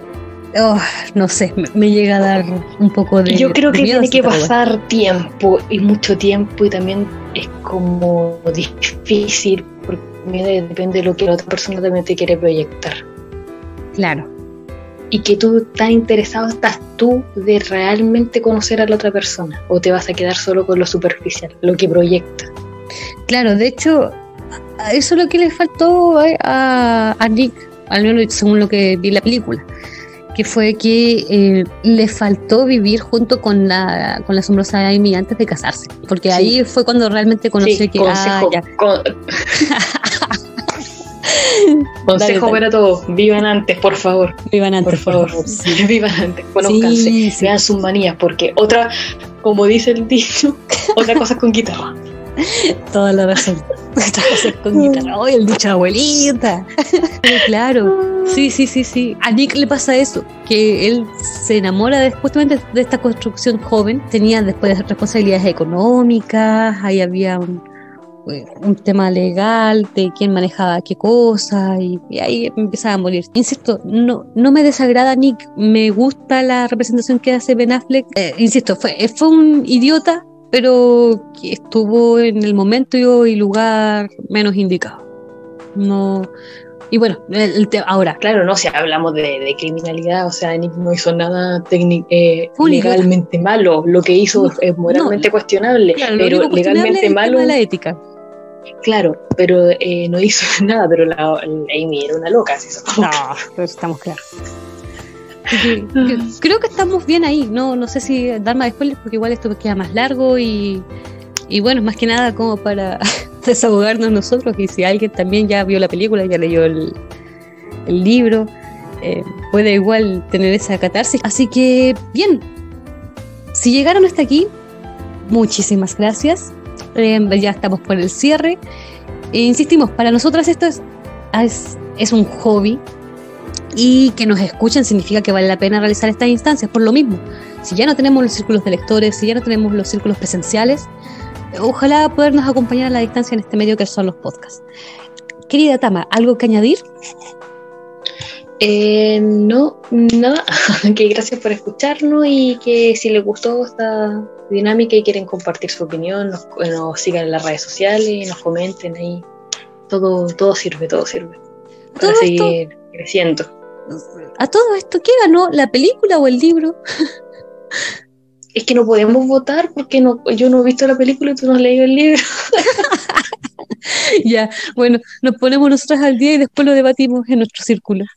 oh, no sé, me, llega a dar un poco de. Yo creo que tiene que pasar tiempo y mucho tiempo y también es como difícil porque depende de lo que la otra persona también te quiere proyectar. Claro. Y que tú tan interesado estás tú de realmente conocer a la otra persona o te vas a quedar solo con lo superficial, lo que proyecta. Claro, de hecho, eso es lo que le faltó a, a Nick, al menos según lo que vi en la película que fue que eh, le faltó vivir junto con la, con la asombrosa Amy antes de casarse. Porque ahí fue cuando realmente conocí que... Ah, Consejo para todos, vivan antes, por favor. Vivan antes, por favor. Vivan antes, conozcanse, vean sus manías, porque otra, como dice el dicho, otra cosa es con guitarra. Toda la razón. Con guitarra. ¡Ay, el dicho abuelita! claro, sí, sí, sí, sí. A Nick le pasa eso, que él se enamora de, justamente de esta construcción joven. Tenía después responsabilidades económicas, ahí había un, un tema legal de quién manejaba qué cosa y, ahí empezaba a morir. Insisto, no, no me desagrada Nick, me gusta la representación que hace Ben Affleck. Eh, insisto, fue, fue un idiota, pero que estuvo en el momento y lugar menos indicado. No. Y bueno, el, ahora. Claro, no, si hablamos de, criminalidad, o sea, Nick no hizo nada eh, legalmente malo. Lo que hizo es moralmente cuestionable, pero legalmente malo. la ética. Claro, pero eh, no hizo nada, pero la, Amy era una loca. No, estamos claros. Creo que estamos bien ahí. No, no sé si dar más spoilers porque igual esto queda más largo y, bueno, más que nada como para desahogarnos nosotros y si alguien también ya vio la película, ya leyó el, libro, eh, puede igual tener esa catarsis. Así que bien, si llegaron hasta aquí, muchísimas gracias. Eh, ya estamos por el cierre. E insistimos, para nosotras esto es, es, un hobby y que nos escuchen significa que vale la pena realizar estas instancias por lo mismo. Si ya no tenemos los círculos de lectores, si ya no tenemos los círculos presenciales, ojalá podernos acompañar a la distancia en este medio que son los podcasts. Querida Tama, ¿algo que añadir? Eh, no, nada. que gracias por escucharnos y que si les gustó esta dinámica y quieren compartir su opinión, nos, sigan en las redes sociales, nos comenten ahí. Todo, todo sirve, todo sirve. Para seguir creciendo. A todo esto, ¿qué ganó? ¿La película o el libro? es que no podemos votar porque no, yo no he visto la película y tú no has leído el libro. ya, bueno, nos ponemos nosotras al día y después lo debatimos en nuestro círculo.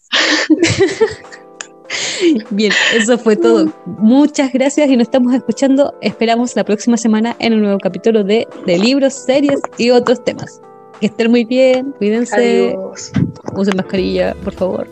Bien, eso fue todo. Muchas gracias y nos estamos escuchando. Esperamos la próxima semana en un nuevo capítulo de, de libros, series y otros temas. Que estén muy bien, cuídense. Adiós. Usen mascarilla, por favor.